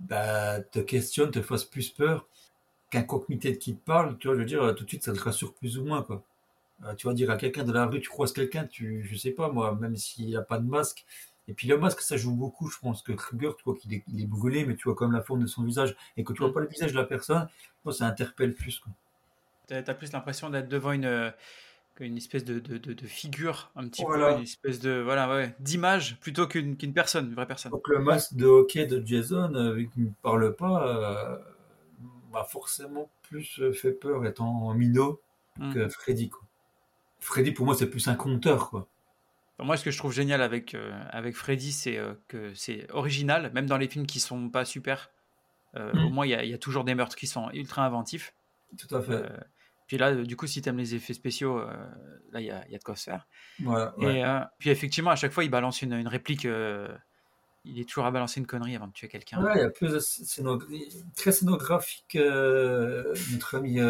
bah, te questionne, te fasse plus peur qu'un cockmité qui te parle, tu vois, je veux dire, tout de suite, ça te rassure plus ou moins, quoi. Euh, tu vas dire à quelqu'un de la rue, tu croises quelqu'un, tu, je sais pas, moi, même s'il a pas de masque. Et puis le masque, ça joue beaucoup, je pense que Kruger, tu vois qu'il est, il est, brûlé, mais tu vois comme la forme de son visage, et que tu vois mm. pas le visage de la personne, moi, ça interpelle plus. Tu as plus l'impression d'être devant une, une espèce de, de, de, figure, un petit peu, une espèce de voilà, ouais, d'image plutôt qu'une personne, une vraie personne. Donc le masque de hockey de Jason, euh, vu qu'il ne parle pas, euh, m'a forcément plus euh, fait peur étant minot hmm. que Freddy. Quoi. Freddy, pour moi, c'est plus un conteur. Quoi. Moi, ce que je trouve génial avec, avec Freddy, c'est que c'est original, même dans les films qui sont pas super. Au hmm. moins, il y, y, a toujours des meurtres qui sont ultra inventifs. Tout à fait. Puis là, du coup, si tu aimes les effets spéciaux, euh, là, il y a, y a, de quoi se faire. Voilà, Et euh, puis effectivement, à chaque fois, il balance une, une réplique. Euh, il est toujours à balancer une connerie avant de tuer quelqu'un. Ouais, il y a plus de très scénographique, notre ami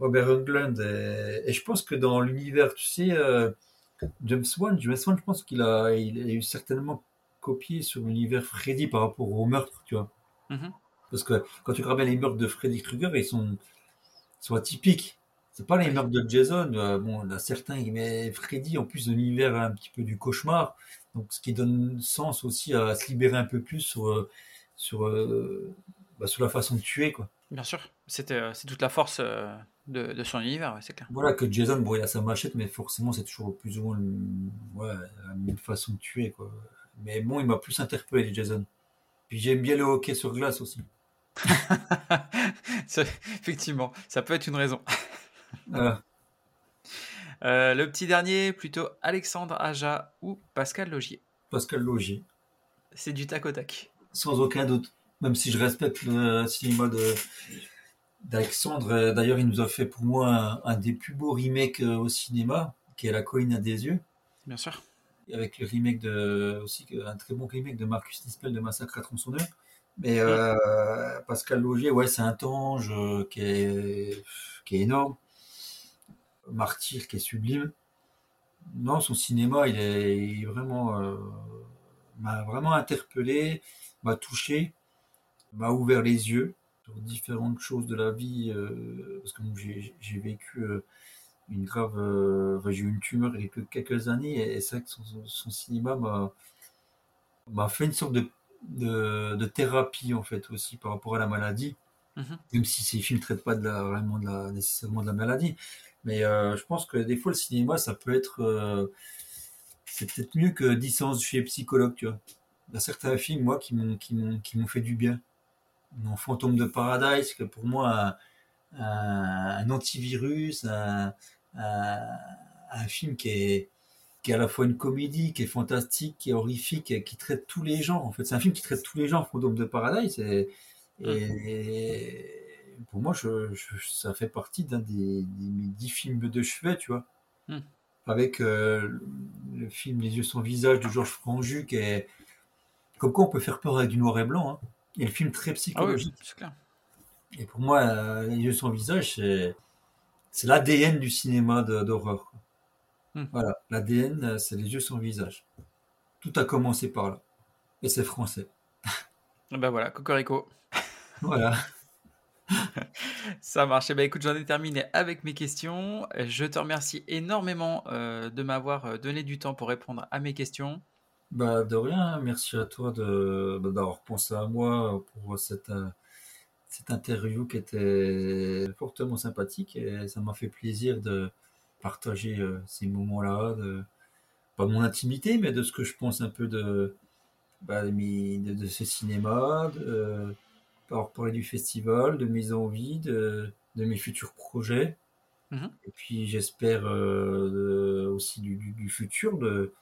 Robert Englund. Et, je pense que dans l'univers, tu sais, James Wan, James Wan, je pense qu'il a, il a eu certainement copié sur l'univers Freddy par rapport au meurtre, tu vois. Mm-hmm. Parce que quand tu regardes les meurtres de Freddy Krueger, ils sont soit typique. C'est pas les meurtres de Jason. Euh, bon, il y a certains, mais Freddy, en plus de l'univers un petit peu du cauchemar, donc ce qui donne sens aussi à se libérer un peu plus sur, euh, sur, euh, bah, sur la façon de tuer, quoi. Bien sûr, c'était c'est toute la force de, de, son univers, c'est clair. Voilà que Jason, bon, il a sa machette, mais forcément, c'est toujours plus ou moins ouais, la même façon de tuer, quoi. Mais bon, il m'a plus interpellé, Jason. Puis j'aime bien le hockey sur glace aussi. Effectivement, ça peut être une raison. Euh, le petit dernier, plutôt Alexandre Aja ou Pascal Logier. Pascal Logier. C'est du tac au tac. Sans aucun doute. Même si je respecte le cinéma d'Alexandre. Euh, d'ailleurs, il nous a fait pour moi un, des plus beaux remakes euh, au cinéma, qui est La colline à des yeux. Bien sûr. Avec le remake de, aussi un très bon remake de Marcus Nispel de Massacre à tronçonneur. Mais euh, Pascal Logier, ouais, c'est un tange qui est, qui est énorme. Martyr qui est sublime. Non, son cinéma, il est, vraiment euh, m'a vraiment interpellé, m'a touché, m'a ouvert les yeux différentes choses de la vie. parce que j'ai vécu une grave, j'ai eu une tumeur il y a quelques années et, c'est vrai que son, son cinéma m'a fait une sorte de de, thérapie en fait aussi par rapport à la maladie, mhm. même si ces films ne traitent pas de la, vraiment de la, nécessairement de la maladie. Mais euh, je pense que des fois le cinéma ça peut être euh, c'est peut-être mieux que 10 séances chez psychologue, tu vois. Il y a certains films moi qui m'ont fait du bien. Mon Fantôme de Paradise, que pour moi un, un, antivirus, un, un film qui est qui est à la fois une comédie, qui est fantastique, qui est horrifique, qui traite tous les genres. En fait, c'est un film qui traite tous les genres, Fantôme de Paradise. Et, pour moi, je, ça fait partie d'un des, mes dix films de chevet, tu vois. Mm. Avec euh, le film Les yeux sans visage de Georges Franju, qui est. Comme quoi, on peut faire peur avec du noir et blanc. Hein. Et le film très psychologique. Ah clair. Et pour moi, euh, Les yeux sans visage, c'est l'ADN du cinéma d'horreur. Hmm. Voilà, l'ADN, euh, c'est les yeux sans visage. Tout a commencé par là. Et c'est français. Ben voilà, Cocorico. Voilà. Ça marche. Eh ben, écoute, j'en ai terminé avec mes questions. Je te remercie énormément euh, de m'avoir euh, donné du temps pour répondre à mes questions. Bah, de rien, merci à toi de, bah, d'avoir pensé à moi pour cette, euh, cette interview qui était fortement sympathique et ça m'a fait plaisir de partager euh, ces moments-là, de, pas de mon intimité, mais de ce que je pense un peu de, bah, de, mes- de- de ce cinéma, de, d'avoir parlé du festival, de mes envies, de, de mes futurs projets. Mhm. Et puis j'espère euh, aussi du, du- du futur de,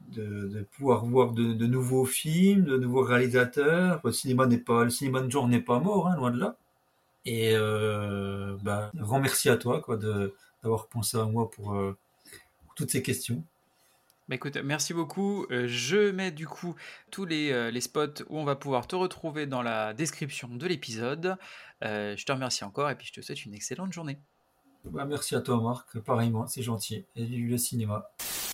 de, de pouvoir voir de, de nouveaux films, de nouveaux réalisateurs. Le cinéma n'est pas, le cinéma de genre n'est pas mort, hein, loin de là. Et euh, bah, un grand merci à toi quoi, de, d'avoir pensé à moi pour, euh, pour toutes ces questions. Bah écoute, merci beaucoup. Euh, je mets du coup tous les, euh, les spots où on va pouvoir te retrouver dans la description de l'épisode. Euh, je te remercie encore et puis je te souhaite une excellente journée. Bah, merci à toi Marc, pareillement, c'est gentil. Et vive le cinéma.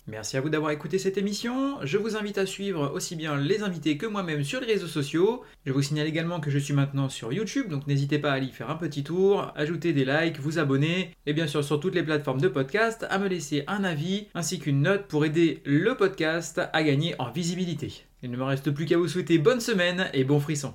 Merci à vous d'avoir écouté cette émission. Je vous invite à suivre aussi bien les invités que moi-même sur les réseaux sociaux. Je vous signale également que je suis maintenant sur YouTube, donc n'hésitez pas à aller y faire un petit tour, ajouter des likes, vous abonner, et bien sûr sur toutes les plateformes de podcast, à me laisser un avis ainsi qu'une note pour aider le podcast à gagner en visibilité. Il ne me reste plus qu'à vous souhaiter bonne semaine et bon frisson.